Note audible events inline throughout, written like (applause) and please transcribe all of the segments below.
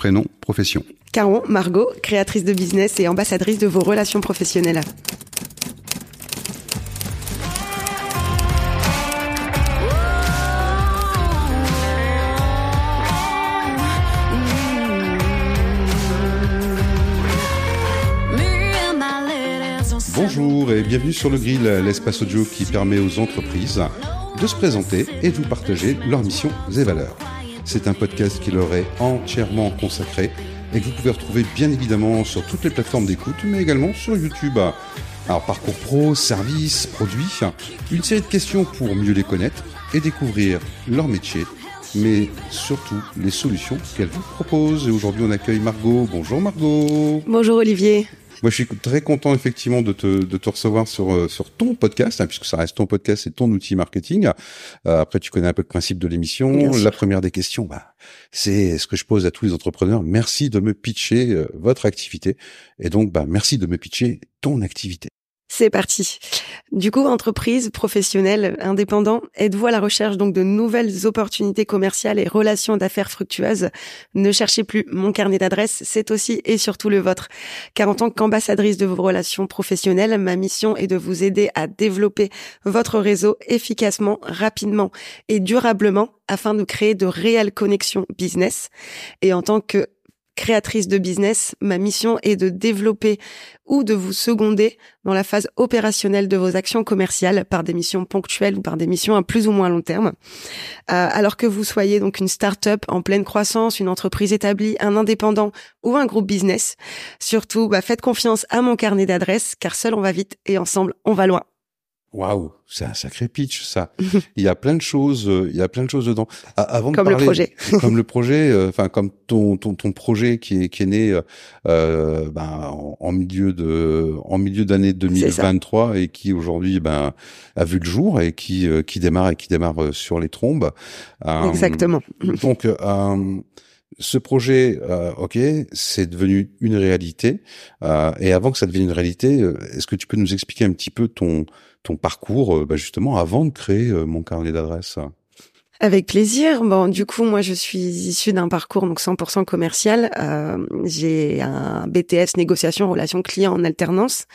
prénom, profession. Caron, Margot, créatrice de business et ambassadrice de vos relations professionnelles. Bonjour et bienvenue sur le grill, l'espace audio qui permet aux entreprises de se présenter et de vous partager leurs missions et valeurs. C'est un podcast qui leur est entièrement consacré et que vous pouvez retrouver bien évidemment sur toutes les plateformes d'écoute, mais également sur YouTube. Alors parcours pro, services, produits, une série de questions pour mieux les connaître et découvrir leur métier, mais surtout les solutions qu'elles vous proposent. Et aujourd'hui on accueille Margot. Bonjour Margot. Bonjour Olivier. Moi, je suis très content effectivement de te, de te recevoir sur euh, sur ton podcast, hein, puisque ça reste ton podcast et ton outil marketing. Euh, après, tu connais un peu le principe de l'émission. La première des questions, bah, c'est ce que je pose à tous les entrepreneurs. Merci de me pitcher euh, votre activité, et donc, bah, merci de me pitcher ton activité. C'est parti. Du coup, entreprise, professionnelle, indépendant, êtes-vous à la recherche donc de nouvelles opportunités commerciales et relations d'affaires fructueuses? Ne cherchez plus. Mon carnet d'adresses, c'est aussi et surtout le vôtre. Car en tant qu'ambassadrice de vos relations professionnelles, ma mission est de vous aider à développer votre réseau efficacement, rapidement et durablement afin de créer de réelles connexions business. Et en tant que créatrice de business, ma mission est de développer ou de vous seconder dans la phase opérationnelle de vos actions commerciales par des missions ponctuelles ou par des missions à plus ou moins long terme. Euh, alors que vous soyez donc une start-up en pleine croissance, une entreprise établie, un indépendant ou un groupe business, surtout bah, faites confiance à mon carnet d'adresses car seul on va vite et ensemble on va loin. Waouh, c'est un sacré pitch ça. (laughs) il y a plein de choses, euh, il y a plein de choses dedans. Avant de comme le projet, (laughs) comme le projet, euh, enfin comme ton, ton ton projet qui est qui est né euh, ben, en, milieu de en milieu d'année 2023 et qui aujourd'hui ben a vu le jour et qui euh, qui démarre et qui démarre sur les trombes. Exactement. (laughs) Donc ce projet, euh, ok, c'est devenu une réalité. Euh, et avant que ça devienne une réalité, est-ce que tu peux nous expliquer un petit peu ton ton parcours euh, bah, justement avant de créer euh, mon carnet d'adresses avec plaisir. Bon, du coup, moi, je suis issue d'un parcours donc 100% commercial. Euh, j'ai un BTS négociation relation client en alternance.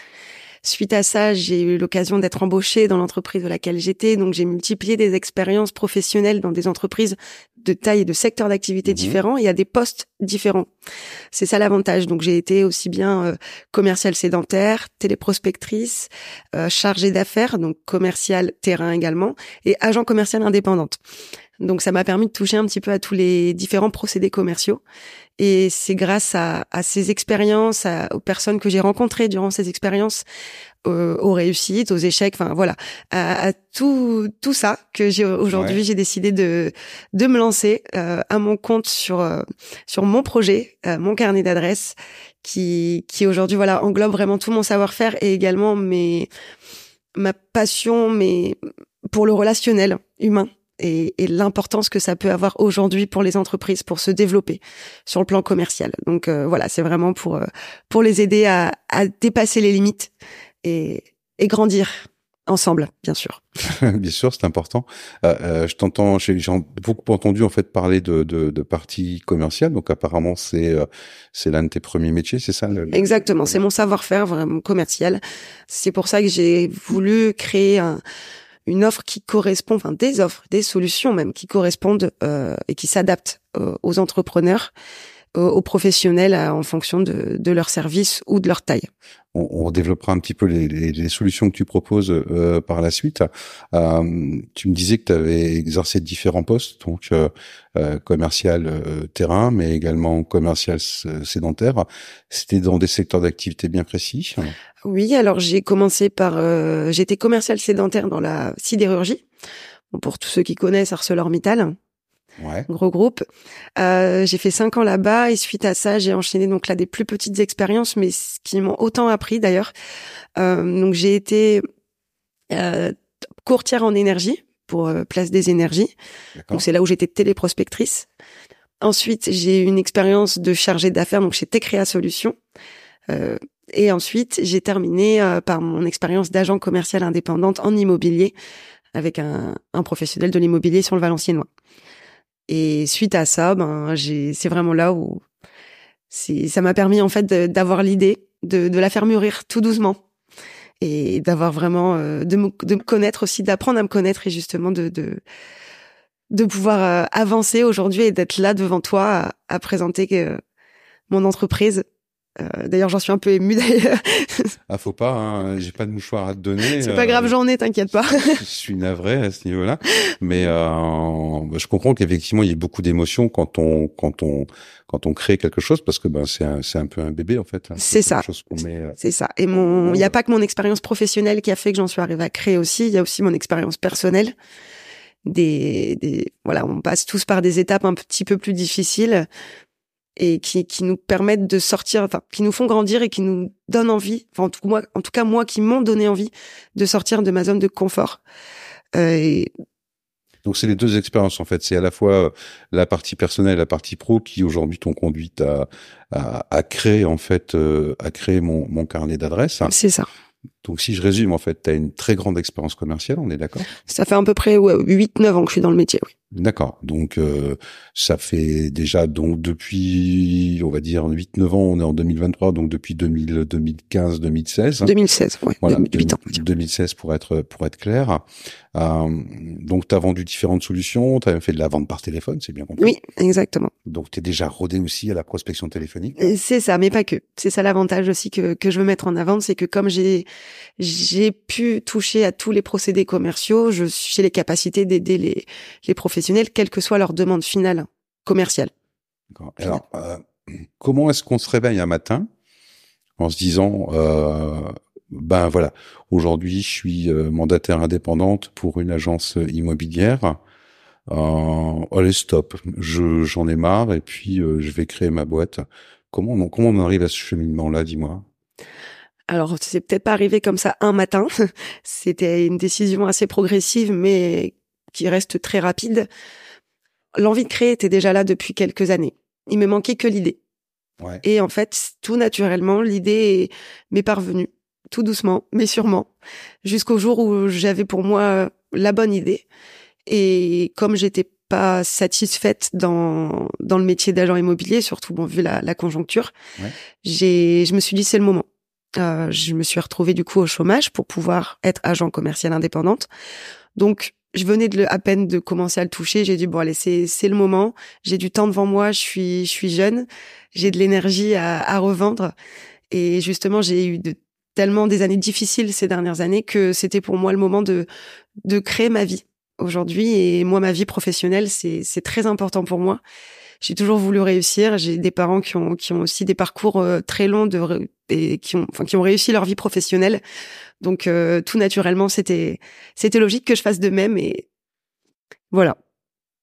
Suite à ça, j'ai eu l'occasion d'être embauchée dans l'entreprise de laquelle j'étais. Donc, j'ai multiplié des expériences professionnelles dans des entreprises de taille et de secteurs d'activité mmh différents et à des postes différents. C'est ça l'avantage. Donc, j'ai été aussi bien euh, commercial sédentaire, téléprospectrice, euh, chargée d'affaires, donc commercial terrain également, et agent commercial indépendante. Donc ça m'a permis de toucher un petit peu à tous les différents procédés commerciaux. Et c'est grâce à, ces expériences, aux personnes que j'ai rencontrées durant ces expériences, euh, aux réussites, aux échecs, enfin voilà, à, tout tout ça que j'ai aujourd'hui j'ai décidé de de me lancer euh, à mon compte sur euh, sur mon projet, mon carnet d'adresses qui qui aujourd'hui voilà englobe vraiment tout mon savoir-faire et également mes ma passion mais pour le relationnel humain et, l'importance que ça peut avoir aujourd'hui pour les entreprises pour se développer sur le plan commercial. Donc euh, voilà, c'est vraiment pour euh, pour les aider à, à dépasser les limites et, et grandir ensemble, bien sûr. (laughs) bien sûr, c'est important. Euh, euh je t'entends, j'ai beaucoup entendu en fait parler de, de, de partie commerciale. Donc apparemment, c'est c'est l'un de tes premiers métiers, c'est ça Exactement, c'est mon savoir-faire vraiment commercial. C'est pour ça que j'ai voulu créer un une offre qui correspond, enfin des offres, des solutions même qui correspondent euh, et qui s'adaptent euh, aux entrepreneurs, euh, aux professionnels en fonction de, de leur service ou de leur taille. On, on développera un petit peu les, les, les solutions que tu proposes euh, par la suite. Euh, tu me disais que tu avais exercé différents postes, donc commercial terrain, mais également commercial sédentaire. C'était dans des secteurs d'activité bien précis? Oui, alors j'ai commencé par, euh, j'étais commercial sédentaire dans la sidérurgie. Bon, pour tous ceux qui connaissent ArcelorMittal, ouais. gros groupe. Euh, j'ai fait cinq ans là-bas et suite à ça, j'ai enchaîné donc là des plus petites expériences, mais qui m'ont autant appris d'ailleurs. Euh, donc j'ai été euh, courtière en énergie pour Place des Énergies. Donc c'est là où j'étais téléprospectrice. Ensuite, j'ai eu une expérience de chargée d'affaires donc chez Tecrea Solutions. Euh, et ensuite, j'ai terminé euh, par mon expérience d'agent commercial indépendante en immobilier avec un, un professionnel de l'immobilier sur le Valenciennois. Et suite à ça, ben, j'ai, c'est vraiment là où c'est ça m'a permis en fait d'avoir l'idée, de, de la faire mûrir tout doucement. Et d'avoir vraiment euh, de, me, de me connaître aussi, d'apprendre à me connaître et justement de de, de pouvoir euh, avancer aujourd'hui et d'être là devant toi à, à présenter euh, mon entreprise euh, d'ailleurs, j'en suis un peu émue (laughs) d'ailleurs. ah, faut pas, hein, j'ai pas de mouchoir à te donner. C'est pas grave, j'en ai, t'inquiète pas. je suis navré à ce niveau-là, mais euh, bah, je comprends qu'effectivement il y a beaucoup d'émotions quand on quand on quand on crée quelque chose parce que ben c'est un, c'est un peu un bébé en fait. Hein. C'est ça. Euh, c'est ça. Et mon, il y a pas que mon expérience professionnelle qui a fait que j'en suis arrivée à créer aussi. Il y a aussi mon expérience personnelle. Des, des, voilà, on passe tous par des étapes un petit peu plus difficiles et qui, qui nous permettent de sortir, enfin, qui nous font grandir et qui nous donnent envie, enfin, en tout, moi, en tout cas, moi, qui m'ont donné envie de sortir de ma zone de confort. Euh, et... Donc, c'est les deux expériences, en fait. C'est à la fois euh, la partie personnelle, la partie pro, qui aujourd'hui t'ont conduite à, à, à, créer, en fait, euh, à créer mon, mon carnet d'adresses. C'est ça. Donc si je résume, en fait, tu as une très grande expérience commerciale, on est d'accord? Ça fait à peu près ouais, 8-9 ans que je suis dans le métier, oui. D'accord. Donc euh, ça fait déjà donc depuis on va dire 8 9 ans, on est en 2023 donc depuis 2000 2015 2016. 2016, oui. Voilà, 8 ans. 2016 pour être pour être clair. Euh, donc tu as vendu différentes solutions, tu as fait de la vente par téléphone, c'est bien compris. Oui, exactement. Donc tu es déjà rodé aussi à la prospection téléphonique. C'est ça, mais pas que. C'est ça l'avantage aussi que que je veux mettre en avant, c'est que comme j'ai j'ai pu toucher à tous les procédés commerciaux, je j'ai les capacités d'aider les les professionnels quelle que soit leur demande finale commerciale. Alors, euh, comment est-ce qu'on se réveille un matin en se disant, euh, ben voilà, aujourd'hui je suis euh, mandataire indépendante pour une agence immobilière. allez stop, j'en ai marre et puis je vais créer ma boîte. Comment on, comment on arrive à ce cheminement-là, dis-moi? Alors, c'est peut-être pas arrivé comme ça un matin. (laughs) C'était une décision assez progressive, mais qui reste très rapide. L'envie de créer était déjà là depuis quelques années. Il me manquait que l'idée. Ouais. Et en fait, tout naturellement, l'idée m'est parvenue, tout doucement, mais sûrement, jusqu'au jour où j'avais pour moi la bonne idée. Et comme j'étais pas satisfaite dans dans le métier d'agent immobilier, surtout bon vu la, la conjoncture, ouais. j'ai je me suis dit c'est le moment. Euh, je me suis retrouvée du coup au chômage pour pouvoir être agent commercial indépendante. Donc je venais de le, à peine de commencer à le toucher. J'ai dit bon allez c'est c'est le moment. J'ai du temps devant moi. Je suis je suis jeune. J'ai de l'énergie à, à revendre. Et justement j'ai eu de, tellement des années difficiles ces dernières années que c'était pour moi le moment de de créer ma vie aujourd'hui. Et moi ma vie professionnelle c'est c'est très important pour moi. J'ai toujours voulu réussir. J'ai des parents qui ont qui ont aussi des parcours euh, très longs et qui ont enfin qui ont réussi leur vie professionnelle. Donc euh, tout naturellement, c'était c'était logique que je fasse de même et voilà.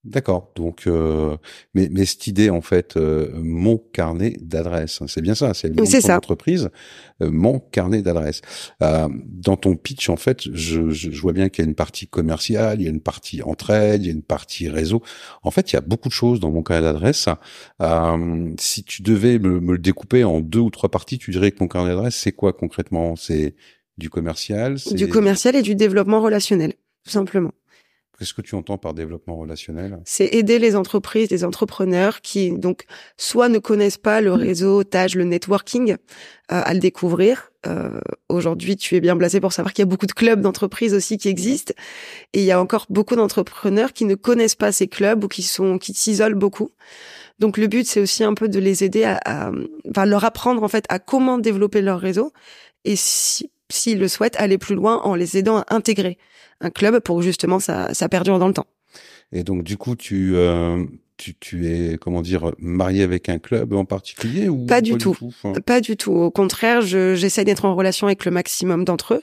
D'accord. Donc, euh, mais, mais cette idée, en fait, euh, mon carnet d'adresse, hein, c'est bien ça, c'est le nom de entreprise, euh, mon carnet d'adresse. Euh, dans ton pitch, en fait, je, je, je vois bien qu'il y a une partie commerciale, il y a une partie entraide, il y a une partie réseau. En fait, il y a beaucoup de choses dans mon carnet d'adresse. si tu devais me, me, le découper en deux ou trois parties, tu dirais que mon carnet d'adresse, c'est quoi concrètement? C'est du commercial Du commercial et du développement relationnel, tout simplement. Qu'est-ce que tu entends par développement relationnel? C'est aider les entreprises, les entrepreneurs qui donc soit ne connaissent pas le réseautage, le networking, euh, à le découvrir. Euh, Aujourd'hui, tu es bien placé pour savoir qu'il y a beaucoup de clubs d'entreprises aussi qui existent, et il y a encore beaucoup d'entrepreneurs qui ne connaissent pas ces clubs ou qui sont qui s'isolent beaucoup. Donc le but, c'est aussi un peu de les aider à, à enfin, leur apprendre en fait à comment développer leur réseau et si s'ils le souhaitent, aller plus loin en les aidant à intégrer un club pour que justement ça, ça perdure dans le temps. Et donc du coup, tu, euh, tu, tu es comment dire marié avec un club en particulier ou pas du tout, Pas du tout. Au contraire, j'essaie d'être en relation avec le maximum d'entre eux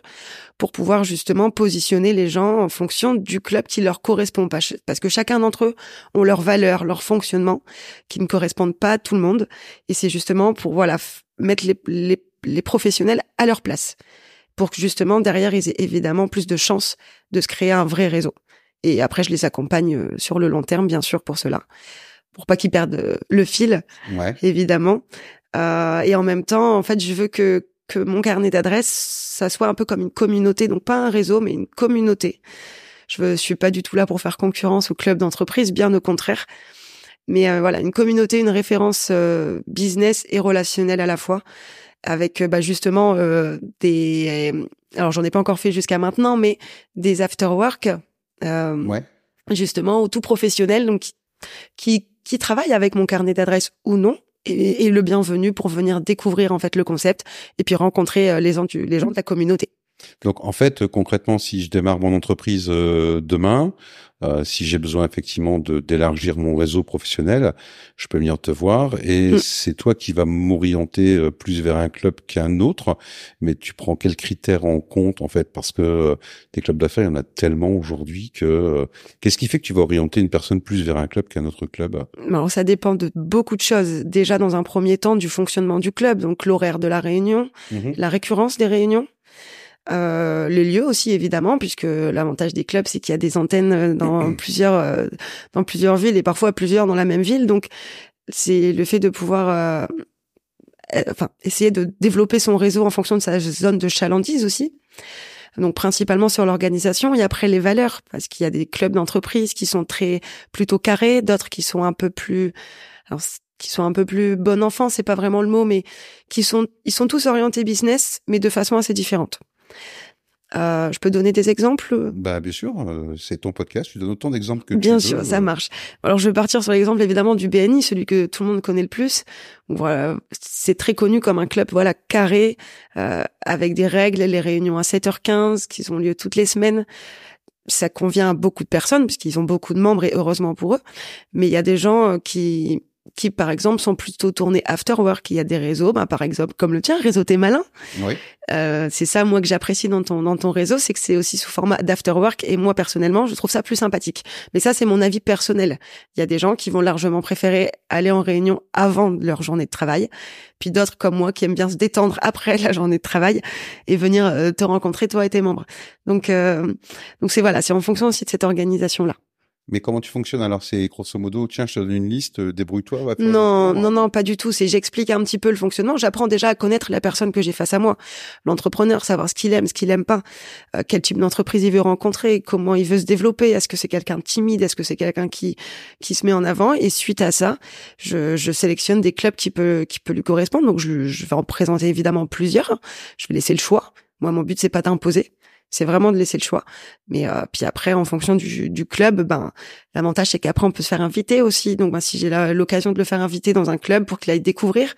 pour pouvoir justement positionner les gens en fonction du club qui leur correspond. Parce que chacun d'entre eux ont leurs valeurs, leur fonctionnement qui ne correspondent pas à tout le monde. Et c'est justement pour voilà mettre les, les, les professionnels à leur place pour que justement derrière ils aient évidemment plus de chances de se créer un vrai réseau. Et après je les accompagne euh, sur le long terme bien sûr pour cela, pour pas qu'ils perdent euh, le fil, ouais. évidemment. Euh, et en même temps, en fait, je veux que que mon carnet d'adresses, ça soit un peu comme une communauté, donc pas un réseau, mais une communauté. Je, je suis pas du tout là pour faire concurrence au club d'entreprise, bien au contraire. Mais voilà, une communauté, une référence business et relationnelle à la fois, avec bah, justement des. Alors j'en ai pas encore fait jusqu'à maintenant, mais des after work. ouais. Justement, tout professionnel, donc qui qui travaillent avec mon carnet d'adresses ou non, et, le bienvenu pour venir découvrir en fait le concept et puis rencontrer les gens, les gens de la communauté. Donc en fait, concrètement, si je démarre mon entreprise euh, demain, euh, si j'ai besoin effectivement de d'élargir mon réseau professionnel, je peux venir te voir et mm. c'est toi qui vas m'orienter euh, plus vers un club qu'un autre. Mais tu prends quels critères en compte en fait? Parce que des clubs d'affaires, il y en a tellement aujourd'hui que qu'est-ce qui fait que tu vas orienter une personne plus vers un club qu'un autre club? Alors ça dépend de beaucoup de choses. Déjà dans un premier temps du fonctionnement du club, donc l'horaire de la réunion, mm-hmm. la récurrence des réunions. Euh, les lieux aussi évidemment, puisque l'avantage des clubs c'est qu'il y a des antennes euh, dans plusieurs euh, dans plusieurs villes et parfois plusieurs dans la même ville. Donc c'est le fait de pouvoir enfin essayer de développer son réseau en fonction de sa zone de chalandise aussi. Donc principalement sur l'organisation et après les valeurs parce qu'il y a des clubs d'entreprise qui sont très plutôt carrés, d'autres qui sont un peu plus alors, qui sont un peu plus bon enfant, c'est pas vraiment le mot, mais qui sont ils sont tous orientés business, mais de façon assez différente. Euh, je peux donner des exemples? Bah bien sûr, euh, c'est ton podcast, tu donnes autant d'exemples que bien tu sûr, veux. ça marche. Alors je vais partir sur l'exemple évidemment du BNI, celui que tout le monde connaît le plus. Voilà, c'est très connu comme un club voilà carré euh, avec des règles, les réunions à 7h15 qui ont lieu toutes les semaines. Ça convient à beaucoup de personnes puisqu'ils ont beaucoup de membres et heureusement pour eux. Mais il y a des gens qui qui, par exemple, sont plutôt tournés after work. Il y a des réseaux, bah, par exemple, comme le tien, Réseau T'es Malin. Oui. Euh, c'est ça, moi, que j'apprécie dans ton, dans ton réseau, c'est que c'est aussi sous format d'after work. Et moi, personnellement, je trouve ça plus sympathique. Mais ça, c'est mon avis personnel. Il y a des gens qui vont largement préférer aller en réunion avant leur journée de travail. Puis d'autres, comme moi, qui aiment bien se détendre après la journée de travail et venir euh, te rencontrer, toi et tes membres. Donc, euh, donc c'est voilà, c'est en fonction aussi de cette organisation-là. Mais comment tu fonctionnes alors? C'est grosso modo, tiens, je te donne une liste, euh, débrouille-toi. Non, non, non, pas du tout. C'est j'explique un petit peu le fonctionnement. J'apprends déjà à connaître la personne que j'ai face à moi, l'entrepreneur, savoir ce qu'il aime, ce qu'il aime pas, euh, quel type d'entreprise il veut rencontrer, comment il veut se développer. Est-ce que c'est quelqu'un de timide? Est-ce que c'est quelqu'un qui qui se met en avant? Et suite à ça, je, je sélectionne des clubs qui peut qui peut lui correspondre. Donc je, je vais en présenter évidemment plusieurs. Je vais laisser le choix. Moi, mon but c'est pas d'imposer. C'est vraiment de laisser le choix. Mais euh, puis après, en fonction du, du club, ben l'avantage c'est qu'après on peut se faire inviter aussi. Donc ben, si j'ai l'occasion de le faire inviter dans un club pour qu'il aille découvrir,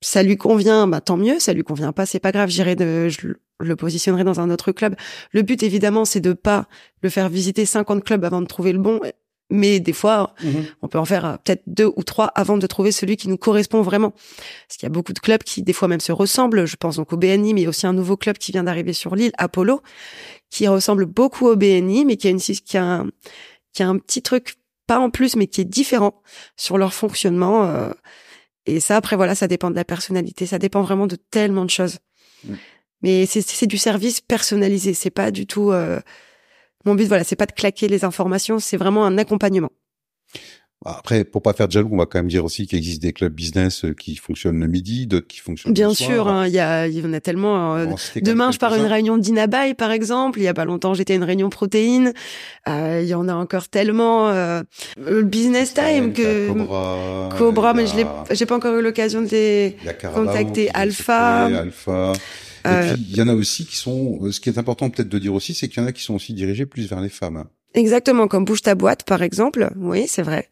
ça lui convient, bah tant mieux. Ça lui convient pas, c'est pas grave. J'irai de, je le positionnerai dans un autre club. Le but évidemment, c'est de pas le faire visiter 50 clubs avant de trouver le bon mais des fois, mhm. on peut en faire euh, peut-être deux ou trois avant de trouver celui qui nous correspond vraiment. Parce qu'il y a beaucoup de clubs qui, des fois, même se ressemblent. Je pense donc au BNI, mais il y a aussi un nouveau club qui vient d'arriver sur l'île, Apollo, qui ressemble beaucoup au BNI, mais qui a une qui a un, qui a un petit truc, pas en plus, mais qui est différent sur leur fonctionnement. Euh. et ça, après, voilà, ça dépend de la personnalité. Ça dépend vraiment de tellement de choses. Mm. Mais c'est du service personnalisé. C'est pas du tout. Euh, mon but, voilà, c'est pas de claquer les informations, c'est vraiment un accompagnement. Bah, après, pour pas faire de jaloux, on va quand même dire aussi qu'il existe des clubs business euh, qui fonctionnent le midi, d'autres qui fonctionnent Bien le soir. sûr, hein, il y, a, il y en a tellement. Euh, demain, je pars à une réunion d'Inabai, par exemple. Il y a pas longtemps, j'étais à une réunion protéines. Euh, il y en a encore tellement. Euh, business time que Cobra, Cobra, mais je l'ai, j'ai pas encore eu l'occasion de les contacter. Alpha. Alpha. Et euh, puis, il y en a aussi qui sont, euh, ce qui est important peut-être de dire aussi, c'est qu'il y en a qui sont aussi dirigés plus vers les femmes. Exactement, comme Bouge ta boîte, par exemple. Oui, c'est vrai.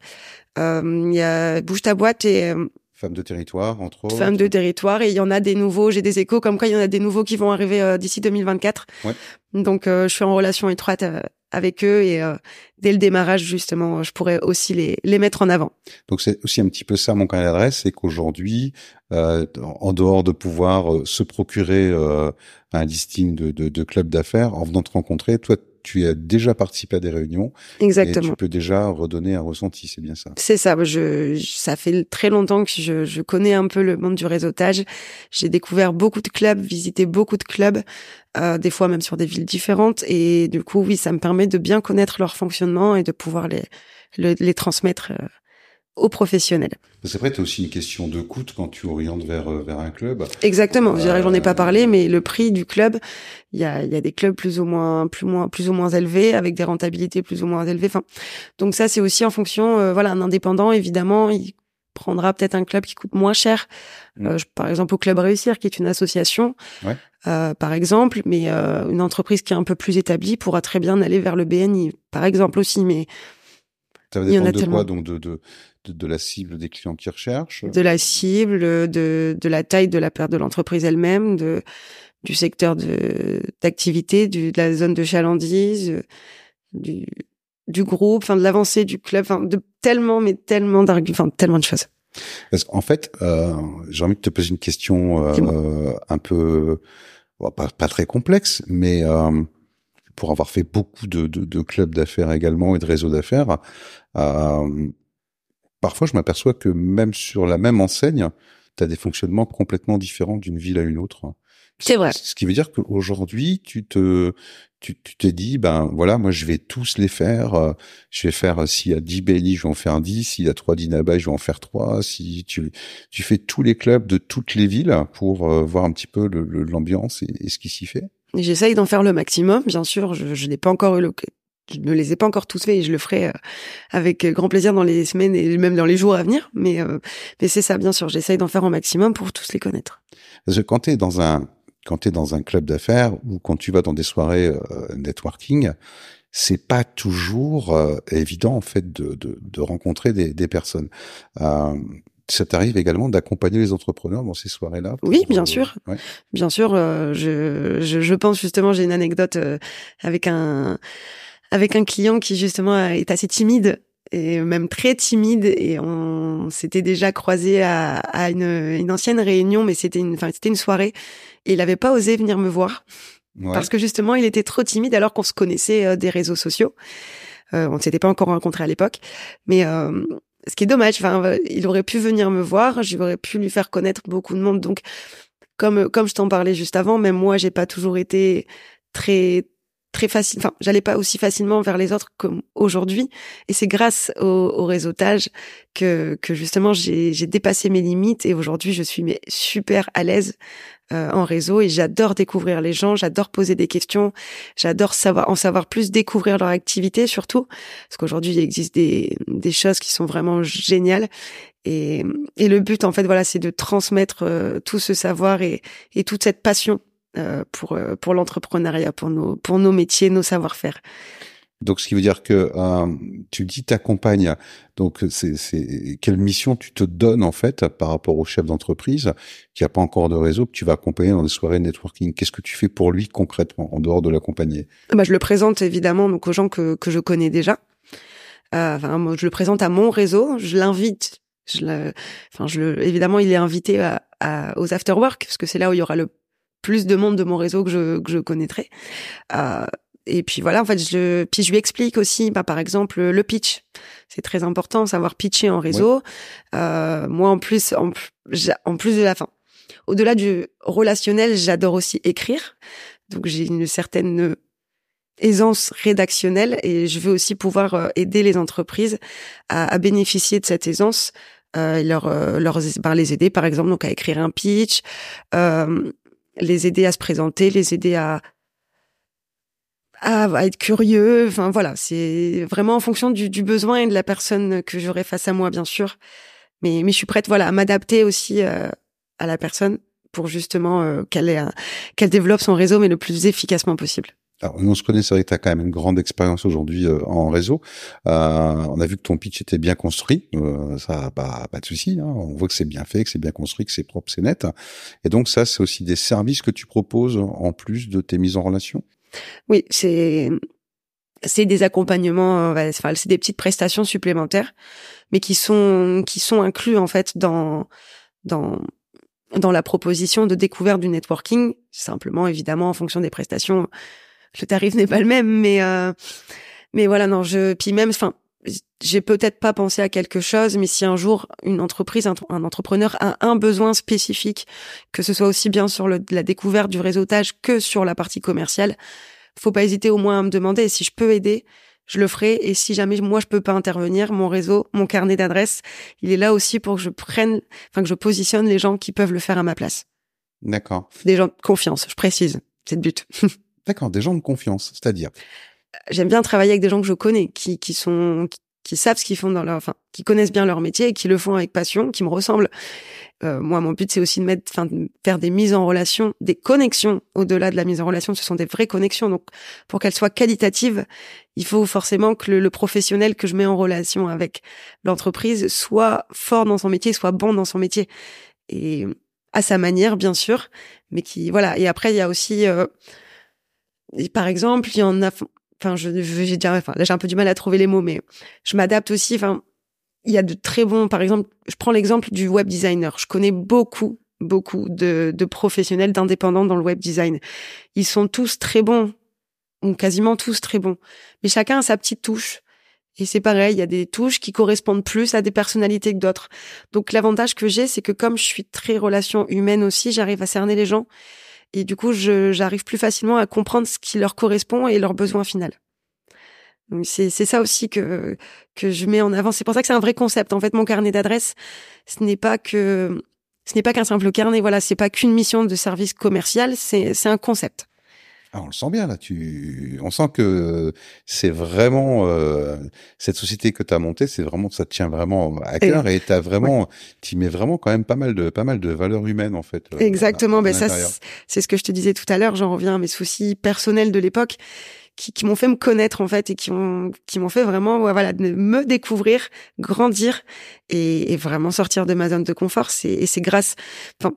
Euh, il y a Bouge ta boîte et Femmes de territoire, entre autres. Femmes de territoire, et il y en a des nouveaux, j'ai des échos, comme quoi il y en a des nouveaux qui vont arriver d'ici 2024. Ouais. Donc, je suis en relation étroite avec eux et dès le démarrage, justement, je pourrais aussi les, les mettre en avant. Donc, c'est aussi un petit peu ça mon carnet d'adresse, c'est qu'aujourd'hui, euh, en dehors de pouvoir euh, se procurer euh, un listing de, de, de clubs d'affaires, en venant te rencontrer, toi, tu as déjà participé à des réunions. Exactement. Et tu peux déjà redonner un ressenti, c'est bien ça. C'est ça. Je, ça fait très longtemps que je, je connais un peu le monde du réseautage. J'ai découvert beaucoup de clubs, visité beaucoup de clubs, euh, des fois même sur des villes différentes. Et du coup, oui, ça me permet de bien connaître leur fonctionnement et de pouvoir les, les, les transmettre aux professionnels. C'est vrai, tu as aussi une question de coût quand tu orientes vers euh, vers un club. Exactement. Euh... J'en ai pas parlé, mais le prix du club, il y a il y a des clubs plus ou moins plus moins plus ou moins élevés avec des rentabilités plus ou moins élevées. Enfin, donc ça c'est aussi en fonction. Euh, voilà, un indépendant évidemment, il prendra peut-être un club qui coûte moins cher. Mmh. Euh, par exemple, au club Réussir, qui est une association, ouais. Euh, par exemple, mais une entreprise qui est un peu plus établie pourra très bien aller vers le BNI, par exemple aussi. Mais ça va dépendre de quoi Donc de, de, de, de, la cible des clients qui recherchent De la cible, de, de la taille de la perte de l'entreprise elle-même, de du secteur de d'activité, de la zone de chalandise, du, du groupe, enfin de l'avancée du club, enfin de tellement, mais tellement d'arguments, enfin tellement de choses. Parce qu'en fait, euh, j'ai envie de te poser une question euh, un peu, bon, pas, pas, très complexe, mais euh, pour avoir fait beaucoup de, de, de clubs d'affaires également et de réseaux d'affaires, euh, parfois je m'aperçois que même sur la même enseigne, tu as des fonctionnements complètement différents d'une ville à une autre. C'est vrai. Ce qui veut dire qu'aujourd'hui, tu te, tu, tu t'es dit, ben voilà, moi je vais tous les faire. Je vais faire s'il y a 10 Bailey, je vais en faire 10. S'il y a 3 Dinabai, je vais en faire 3. Si tu, tu fais tous les clubs de toutes les villes pour euh, voir un petit peu l'ambiance et, et, ce qui s'y fait. J'essaye d'en faire le maximum, bien sûr. Je, je n'ai pas encore eu le, je ne les ai pas encore tous faits et je le ferai euh, avec grand plaisir dans les semaines et même dans les jours à venir. Mais, euh, mais c'est ça, bien sûr. J'essaye d'en faire au maximum pour tous les connaître. Parce que quand tu es dans un, quand tu es dans un club d'affaires ou quand tu vas dans des soirées euh, networking, c'est pas toujours euh, évident en fait de, de, de rencontrer des, des personnes. Euh, ça t'arrive également d'accompagner les entrepreneurs dans ces soirées-là Oui, bien sûr. Ouais. Bien sûr. je, je, je, pense justement, j'ai une anecdote avec un avec un client qui justement est assez timide et même très timide et on s'était déjà croisé à, à une, une, ancienne réunion mais c'était une enfin c'était une soirée et il avait pas osé venir me voir ouais. parce que justement il était trop timide alors qu'on se connaissait euh, des réseaux sociaux. Euh, on ne s'était pas encore rencontrés à l'époque. Mais euh, ce qui est dommage enfin il aurait pu venir me voir j'aurais pu lui faire connaître beaucoup de monde. Donc comme comme je t'en parlais juste avant même moi j'ai pas toujours été très très facile. Enfin, j'allais pas aussi facilement vers les autres comme aujourd'hui. Et c'est grâce au, au, réseautage que, que justement j'ai, dépassé mes limites et aujourd'hui je suis mais super à l'aise euh, en réseau et j'adore découvrir les gens, j'adore poser des questions, j'adore savoir en savoir plus, découvrir leur activité surtout parce qu'aujourd'hui il existe des, des choses qui sont vraiment géniales et, et le but en fait voilà c'est de transmettre euh, tout ce savoir et, et toute cette passion pour euh, pour l'entrepreneuriat, pour nos pour nos métiers, nos savoir-faire. Donc, ce qui veut dire que euh, tu dis t'accompagnes. Donc, c'est, quelle mission tu te donnes en fait par rapport au chef d'entreprise qui a pas encore de réseau que tu vas accompagner dans des soirées networking? Qu'est-ce que tu fais pour lui concrètement en dehors de l'accompagner? Bah, je le présente évidemment donc aux gens que que je connais déjà. Euh, enfin, moi, je le présente à mon réseau. Je l'invite. Je enfin, je le, évidemment, il est invité à, à, aux afterwork parce que c'est là où il y aura le plus de monde de mon réseau que je, que je connaîtrais. Euh, et puis voilà, en fait, je, puis je lui explique aussi, bah, par exemple, le pitch. C'est très important, savoir pitcher en réseau. Euh, moi, en plus, en, en, plus de la fin, au-delà du relationnel, j'adore aussi écrire. Donc, j'ai une certaine aisance rédactionnelle et je veux aussi pouvoir euh, aider les entreprises à, à bénéficier de cette aisance euh, leur, euh, leur bah, les aider par exemple donc à écrire un pitch euh, les aider à se présenter, les aider à, à, être curieux. Enfin voilà, c'est vraiment en fonction du, du, besoin et de la personne que j'aurai face à moi, bien sûr. Mais, mais je suis prête, voilà, à m'adapter aussi euh, à la personne pour justement euh, qu'elle qu'elle développe son réseau, mais le plus efficacement possible. Alors, on se connaît, c'est vrai que tu as quand même une grande expérience aujourd'hui euh, en réseau. Euh, on a vu que ton pitch était bien construit, euh, ça pas pas de souci. Hein. On voit que c'est bien fait, que c'est bien construit, que c'est propre, c'est net. Et donc ça, c'est aussi des services que tu proposes en plus de tes mises en relation? Oui, c'est c'est des accompagnements, enfin c'est des petites prestations supplémentaires, mais qui sont qui sont inclus en fait dans dans dans la proposition de découverte du networking. Simplement, évidemment, en fonction des prestations le tarif n'est pas le même, mais euh, mais voilà, non, je puis même, enfin, j'ai peut-être pas pensé à quelque chose, mais si un jour une entreprise, un, un, entrepreneur a un besoin spécifique, que ce soit aussi bien sur le, la découverte du réseautage que sur la partie commerciale, faut pas hésiter au moins à me demander. Et si je peux aider, je le ferai. Et si jamais moi je peux pas intervenir, mon réseau, mon carnet d'adresses, il est là aussi pour que je prenne, enfin que je positionne les gens qui peuvent le faire à ma place. D'accord. Des gens de confiance, je précise, c'est le but. (laughs) D'accord, des gens de confiance, c'est-à-dire? J'aime bien travailler avec des gens que je connais, qui, qui sont, qui, savent ce qu'ils font dans leur, enfin, qui connaissent bien leur métier et qui le font avec passion, qui me ressemblent. Euh, moi, mon but, c'est aussi de mettre, enfin, de faire des mises en relation, des connexions au-delà de la mise en relation. Ce sont des vraies connexions. Donc, pour qu'elles soient qualitatives, il faut forcément que le, le professionnel que je mets en relation avec l'entreprise soit fort dans son métier, soit bon dans son métier. Et à sa manière, bien sûr, mais qui, voilà. Et après, il y a aussi, euh, par exemple, il y en a, enfin, je, j'ai déjà, enfin, là, j'ai un peu du mal à trouver les mots, mais je m'adapte aussi, enfin, il y a de très bons, par exemple, je prends l'exemple du web designer. Je connais beaucoup, beaucoup de, de professionnels, d'indépendants dans le web design. Ils sont tous très bons, ou quasiment tous très bons. Mais chacun a sa petite touche. Et c'est pareil, il y a des touches qui correspondent plus à des personnalités que d'autres. Donc l'avantage que j'ai, c'est que comme je suis très relation humaine aussi, j'arrive à cerner les gens. Et du coup, j'arrive plus facilement à comprendre ce qui leur correspond et leurs besoins finaux. Donc c'est ça aussi que que je mets en avant. C'est pour ça que c'est un vrai concept. En fait, mon carnet d'adresses, ce n'est pas que ce n'est pas qu'un simple carnet. Voilà, c'est pas qu'une mission de service commercial. C'est c'est un concept. Ah, on le sent bien là. Tu, on sent que c'est vraiment euh, cette société que tu as montée, c'est vraiment ça te tient vraiment à cœur et t'as vraiment, tu mets vraiment quand même pas mal de pas mal de valeurs humaines en fait. Euh, Exactement. ben ça, c'est ce que je te disais tout à l'heure. J'en reviens à mes soucis personnels de l'époque qui, qui m'ont fait me connaître en fait et qui ont qui m'ont fait vraiment voilà de me découvrir, grandir et, et, vraiment sortir de ma zone de confort. C'est et c'est grâce, enfin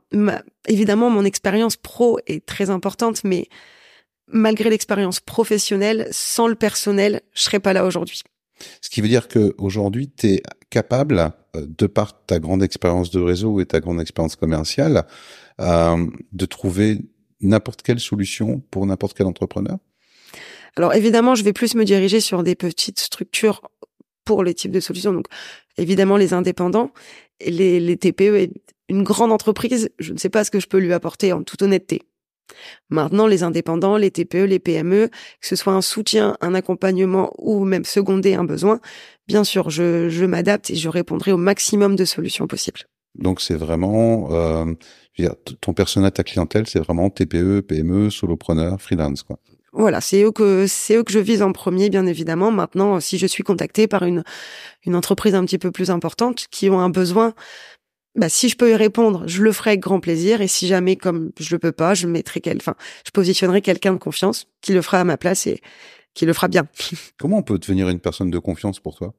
évidemment mon expérience pro est très importante, mais malgré l'expérience professionnelle, sans le personnel, je serais pas là aujourd'hui. Ce qui veut dire que aujourd'hui, tu es capable, euh, de par ta grande expérience de réseau et ta grande expérience commerciale, euh, de trouver n'importe quelle solution pour n'importe quel entrepreneur? Alors évidemment, je vais plus me diriger sur des petites structures pour les types de solutions. Donc évidemment, les indépendants, les, les TPE, une grande entreprise, je ne sais pas ce que je peux lui apporter en toute honnêteté. Maintenant, les indépendants, les TPE, les PME, que ce soit un soutien, un accompagnement ou même seconder un besoin, bien sûr, je, je m'adapte et je répondrai au maximum de solutions possibles. Donc c'est vraiment, euh, je veux dire, ton persona, ta clientèle, c'est vraiment TPE, PME, solopreneur, freelance, quoi. Voilà, c'est eux que c'est eux que je vise en premier, bien évidemment. Maintenant, si je suis contactée par une une entreprise un petit peu plus importante qui ont un besoin bah, si je peux y répondre, je le ferai avec grand plaisir. Et si jamais, comme je le peux pas, je mettrai quel, enfin, je positionnerai quelqu'un de confiance qui le fera à ma place et qui le fera bien. (laughs) Comment on peut devenir une personne de confiance pour toi?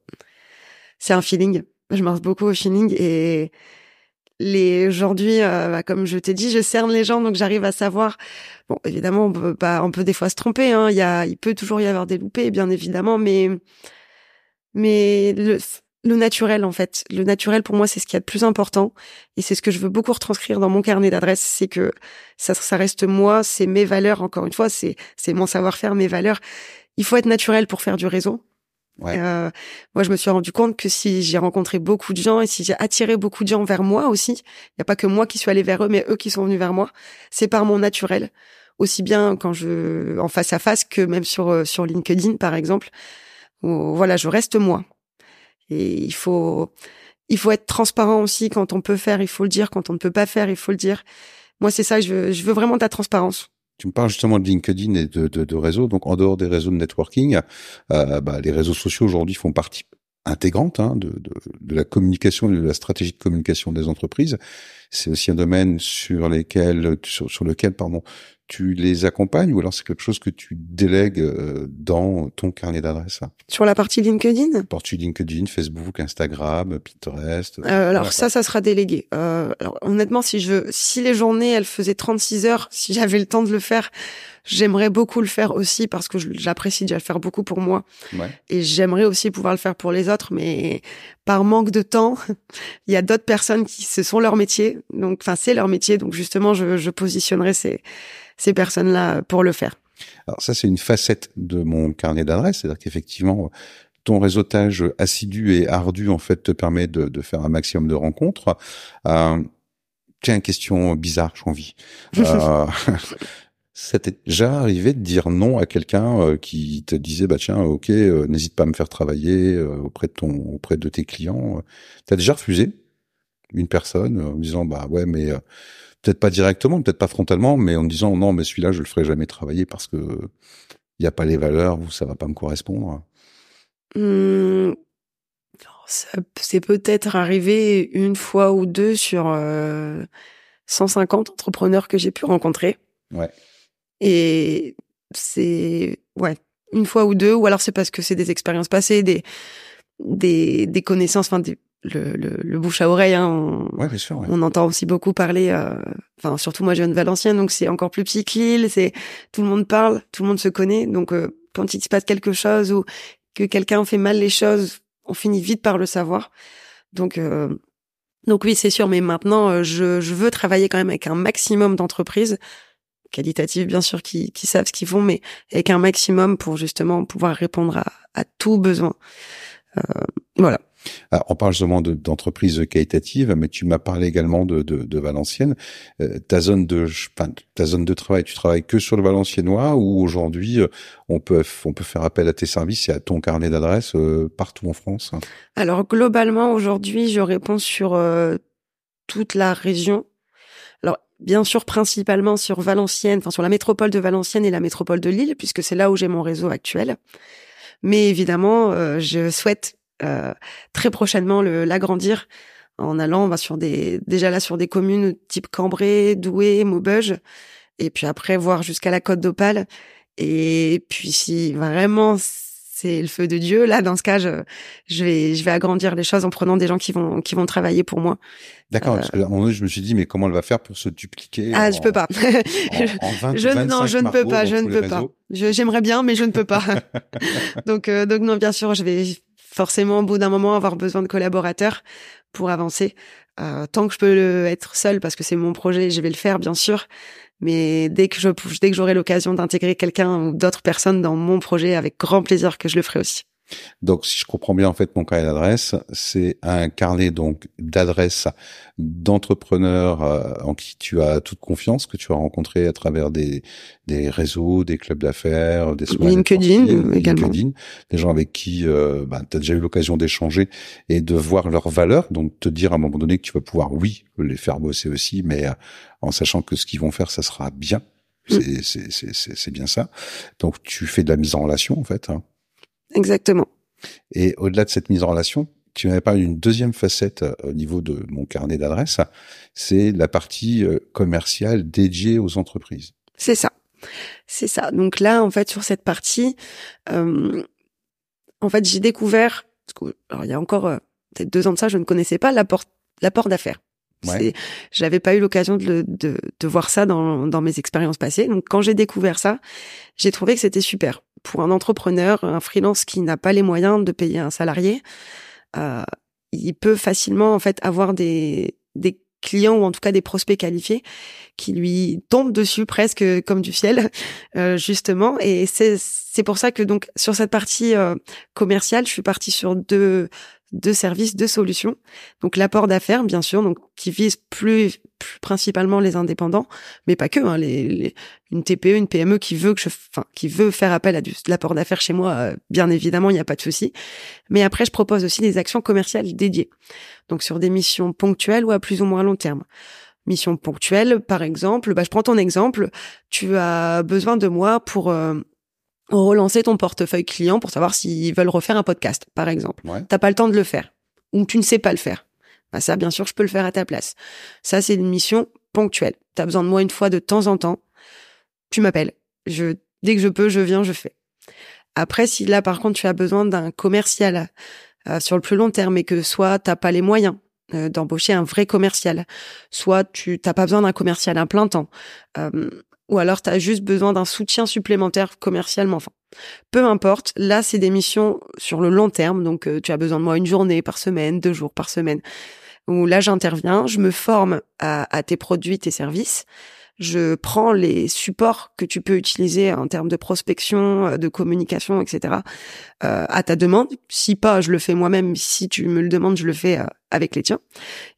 C'est un feeling. Je marche beaucoup au feeling et les aujourd'hui, euh, bah, comme je t'ai dit, je cerne les gens, donc j'arrive à savoir. Bon, évidemment, on peut pas, on peut des fois se tromper. Hein. Il y a, il peut toujours y avoir des loupés, bien évidemment, mais mais le, le naturel en fait. Le naturel pour moi c'est ce qui est le plus important et c'est ce que je veux beaucoup retranscrire dans mon carnet d'adresses, c'est que ça, ça reste moi, c'est mes valeurs encore une fois, c'est c'est mon savoir-faire, mes valeurs. Il faut être naturel pour faire du réseau. Ouais. Euh, moi, je me suis rendu compte que si j'ai rencontré beaucoup de gens et si j'ai attiré beaucoup de gens vers moi aussi, il n'y a pas que moi qui suis allé vers eux, mais eux qui sont venus vers moi. C'est par mon naturel, aussi bien quand je en face à face que même sur euh, sur LinkedIn par exemple. Où, voilà, je reste moi. Et il faut, il faut être transparent aussi quand on peut faire, il faut le dire. Quand on ne peut pas faire, il faut le dire. Moi, c'est ça, je veux, je veux vraiment de la transparence. Tu me parles justement de LinkedIn et de, de, de réseaux. Donc, en dehors des réseaux de networking, euh, bah, les réseaux sociaux aujourd'hui font partie intégrante hein, de, la communication, de la stratégie de communication des entreprises. C'est aussi un domaine sur lesquels, sur lequel, pardon, tu les accompagnes ou alors c'est quelque chose que tu délègues euh, dans ton carnet d'adresses? Sur la partie LinkedIn? Partie LinkedIn, Facebook, Instagram, Pinterest. Euh, alors ça, ça sera délégué. Euh, alors honnêtement, si je si les journées elles faisaient 36 heures, si j'avais le temps de le faire, j'aimerais beaucoup le faire aussi parce que j'apprécie déjà le faire beaucoup pour moi. Ouais. Et j'aimerais aussi pouvoir le faire pour les autres, mais par manque de temps, (laughs) il y a d'autres personnes qui ce sont leur métier, donc enfin c'est leur métier, donc justement je, je positionnerai ces ces personnes-là pour le faire. Alors ça, c'est une facette de mon carnet d'adresses, c'est-à-dire qu'effectivement, ton réseautage assidu et ardu en fait te permet de, de faire un maximum de rencontres. Euh, tiens, question bizarre, j'ai envie. (laughs) Euh, (laughs) C'était déjà arrivé de dire non à quelqu'un euh, qui te disait bah tiens ok euh, n'hésite pas à me faire travailler euh, auprès de ton auprès de tes clients. T'as déjà refusé une personne en disant bah ouais mais peut-être pas directement peut-être pas frontalement mais en disant non mais celui-là je le ferai jamais travailler parce que il y a pas les valeurs ou ça va pas me correspondre. Mmh, c'est peut-être arrivé une fois ou deux sur 150 entrepreneurs que j'ai pu rencontrer. Ouais. Et c'est ouais une fois ou deux, ou alors c'est parce que c'est des expériences passées, des des, des connaissances, enfin le, le, le, bouche à oreille. Hein, on, ouais, bien sûr, on entend aussi beaucoup parler. Euh, enfin, surtout moi, je viens de Valenciennes, donc c'est encore plus petit que Lille. C'est tout le monde parle, tout le monde se connaît. Donc euh, quand il se passe quelque chose ou que quelqu'un fait mal les choses, on finit vite par le savoir. Donc euh, donc oui, c'est sûr. Mais maintenant, je, je veux travailler quand même avec un maximum d'entreprises qualitatives bien sûr qui, qui savent ce qu'ils font, mais avec un maximum pour justement pouvoir répondre à, à tout besoin. Euh, voilà. Alors, on parle justement d'entreprises qualitatives, mais tu m'as parlé également de, de, de Valenciennes. Euh, ta zone de ta zone de travail, tu travailles que sur le Valenciennois ou aujourd'hui euh, on peut on peut faire appel à tes services et à ton carnet d'adresses euh, partout en France Alors globalement aujourd'hui, je réponds sur toute la région bien sûr principalement sur Valenciennes, enfin sur la métropole de Valenciennes et la métropole de Lille, puisque c'est là où j'ai mon réseau actuel. Mais évidemment, euh, je souhaite euh, très prochainement l'agrandir en allant va sur des déjà là sur des communes type Cambrai, Douai, Maubeuge, et puis après voir jusqu'à la Côte d'Opale. Et puis si vraiment c'est le feu de Dieu. Là, dans ce cas, je, vais, je vais agrandir les choses en prenant des gens qui vont, qui vont travailler pour moi. D'accord. Parce que un moment donné, je me suis dit, mais comment elle va faire pour se dupliquer Ah, je peux pas. (laughs) je, non, je ne peux pas. Je ne peux pas. J'aimerais bien, mais je ne peux pas. (laughs) (laughs) donc, euh, donc non, bien sûr, je vais forcément au bout d'un moment avoir besoin de collaborateurs pour avancer. Euh, tant que je peux être seul parce que c'est mon projet, je vais le faire bien sûr. Mais dès que je dès que j'aurai l'occasion d'intégrer quelqu'un ou d'autres personnes dans mon projet, avec grand plaisir que je le ferai aussi. Donc, si je comprends bien, en fait, mon carnet d'adresse, c'est un carnet donc d'adresses d'entrepreneurs euh, en qui tu as toute confiance, que tu as rencontré à travers des des réseaux, des clubs d'affaires, des LinkedIn également, LinkedIn, des gens avec qui euh, bah, tu as déjà eu l'occasion d'échanger et de voir leurs valeurs, donc te dire à un moment donné que tu vas pouvoir, oui, les faire bosser aussi, mais euh, en sachant que ce qu'ils vont faire, ça sera bien. Mm. C'est c'est bien ça. Donc, tu fais de la mise en relation, en fait. Hein. Exactement. Et au-delà de cette mise en relation, tu m'avais parlé d'une deuxième facette euh, au niveau de mon carnet d'adresses, c'est la partie euh, commerciale dédiée aux entreprises. C'est ça. C'est ça. Donc là, en fait, sur cette partie, euh, en fait, j'ai découvert, alors il y a encore peut-être deux ans de ça, je ne connaissais pas l'apport, l'apport d'affaires. Ouais. J'avais pas eu l'occasion de, de, de, voir ça dans, dans mes expériences passées. Donc quand j'ai découvert ça, j'ai trouvé que c'était super pour un entrepreneur, un freelance qui n'a pas les moyens de payer un salarié, euh, il peut facilement en fait avoir des, des clients ou en tout cas des prospects qualifiés qui lui tombent dessus presque comme du ciel (laughs) euh, justement et c'est c'est pour ça que donc sur cette partie euh, commerciale je suis partie sur deux de services, de solutions. Donc l'apport d'affaires, bien sûr, donc qui vise plus, principalement les indépendants, mais pas que. Hein, les, une TPE, une PME qui veut que je, enfin, qui veut faire appel à de l'apport d'affaires chez moi, euh, bien évidemment, il n'y a pas de souci. Mais après, je propose aussi des actions commerciales dédiées, donc sur des missions ponctuelles ou à plus ou moins long terme. Mission ponctuelle, par exemple, bah, je prends ton exemple, tu as besoin de moi pour euh, relancer ton portefeuille client pour savoir s'ils veulent refaire un podcast, par exemple. Ouais. T'as pas le temps de le faire ou tu ne sais pas le faire. Bah ça, bien sûr, je peux le faire à ta place. Ça, c'est une mission ponctuelle. T'as besoin de moi une fois de temps en temps. Tu m'appelles. Je, dès que je peux, je viens, je fais. Après, si là, par contre, tu as besoin d'un commercial euh, sur le plus long terme et que soit t'as pas les moyens euh, d'embaucher un vrai commercial, soit tu t'as pas besoin d'un commercial à plein temps, euh, ou alors tu as juste besoin d'un soutien supplémentaire commercialement. Enfin, peu importe, là c'est des missions sur le long terme, donc tu as besoin de moi une journée par semaine, deux jours par semaine, où là j'interviens, je me forme à, tes produits, tes services, je prends les supports que tu peux utiliser en termes de prospection, euh, de communication, etc. Euh, à ta demande. Si pas, je le fais moi-même. Si tu me le demandes, je le fais euh, avec les tiens.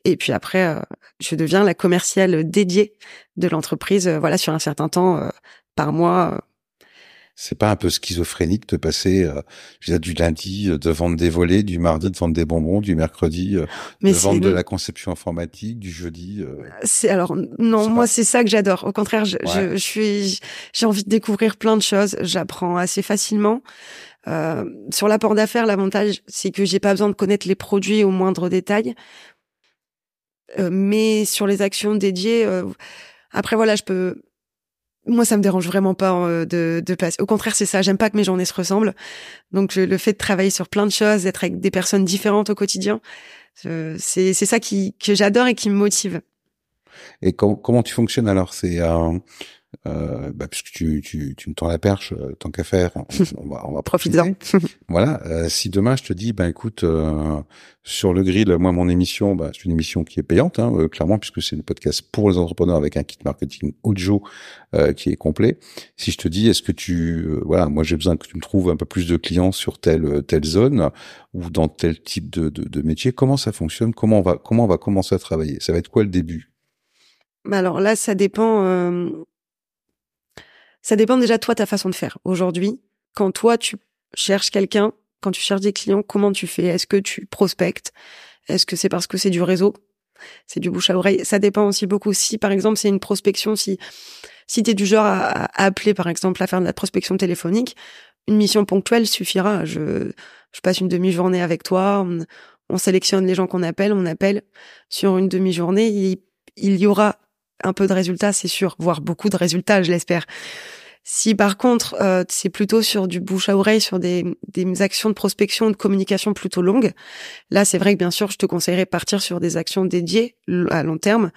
Et puis après, je deviens la commerciale dédiée de l'entreprise. voilà, sur un certain temps par mois c'est pas un peu schizophrénique de passer euh, je veux dire, du lundi euh, de vendre des volets, du mardi de vendre des bonbons, du mercredi euh, de vendre de la conception informatique, du jeudi. Euh, c'est alors non, moi c'est ça que j'adore. Au contraire, je, je, suis j'ai envie de découvrir plein de choses. J'apprends assez facilement. Euh, sur l'apport d'affaires, l'avantage c'est que j'ai pas besoin de connaître les produits au moindre détail. mais sur les actions dédiées, après voilà, je peux moi, ça me dérange vraiment pas euh, de, de passer. Au contraire, c'est ça. J'aime pas que mes journées se ressemblent. Donc, le fait de travailler sur plein de choses, d'être avec des personnes différentes au quotidien, c'est c'est ça qui que j'adore et qui me motive. Et comment tu fonctionnes alors? C'est euh, euh, bah, puisque tu, tu, tu me tends la perche, euh, tant qu'à faire, on, (laughs) va, on va profiter. (laughs) voilà. Euh, si demain je te dis, ben écoute, euh, sur le grill, moi mon émission, bah, c'est une émission qui est payante, hein, clairement, puisque c'est une podcast pour les entrepreneurs avec un kit marketing audio qui est complet. Si je te dis, est-ce que tu, voilà, moi j'ai besoin que tu me trouves un peu plus de clients sur telle telle zone ou dans tel type de, de, de métier, comment ça fonctionne? Comment on va comment on va commencer à travailler? Ça va être quoi le début? Bah alors là, ça dépend. Ça dépend déjà toi, ta façon de faire. Aujourd'hui, quand toi, tu cherches quelqu'un, quand tu cherches des clients, comment tu fais? Est-ce que tu prospectes? Est-ce que c'est parce que c'est du réseau? C'est du bouche à oreille? Ça dépend aussi beaucoup. Si, par exemple, c'est une prospection, si si tu es du genre à, appeler, par exemple, à faire de la prospection téléphonique, une mission ponctuelle suffira. Je, je passe une demi-journée avec toi, on, sélectionne les gens qu'on appelle, on appelle sur une demi-journée. Il, il y aura un peu de résultats, c'est sûr, voire beaucoup de résultats, je l'espère. Si par contre euh, c'est plutôt sur du bouche à oreille, sur des, des actions de prospection, de communication plutôt longues, là c'est vrai que bien sûr je te conseillerais partir sur des actions dédiées à long terme,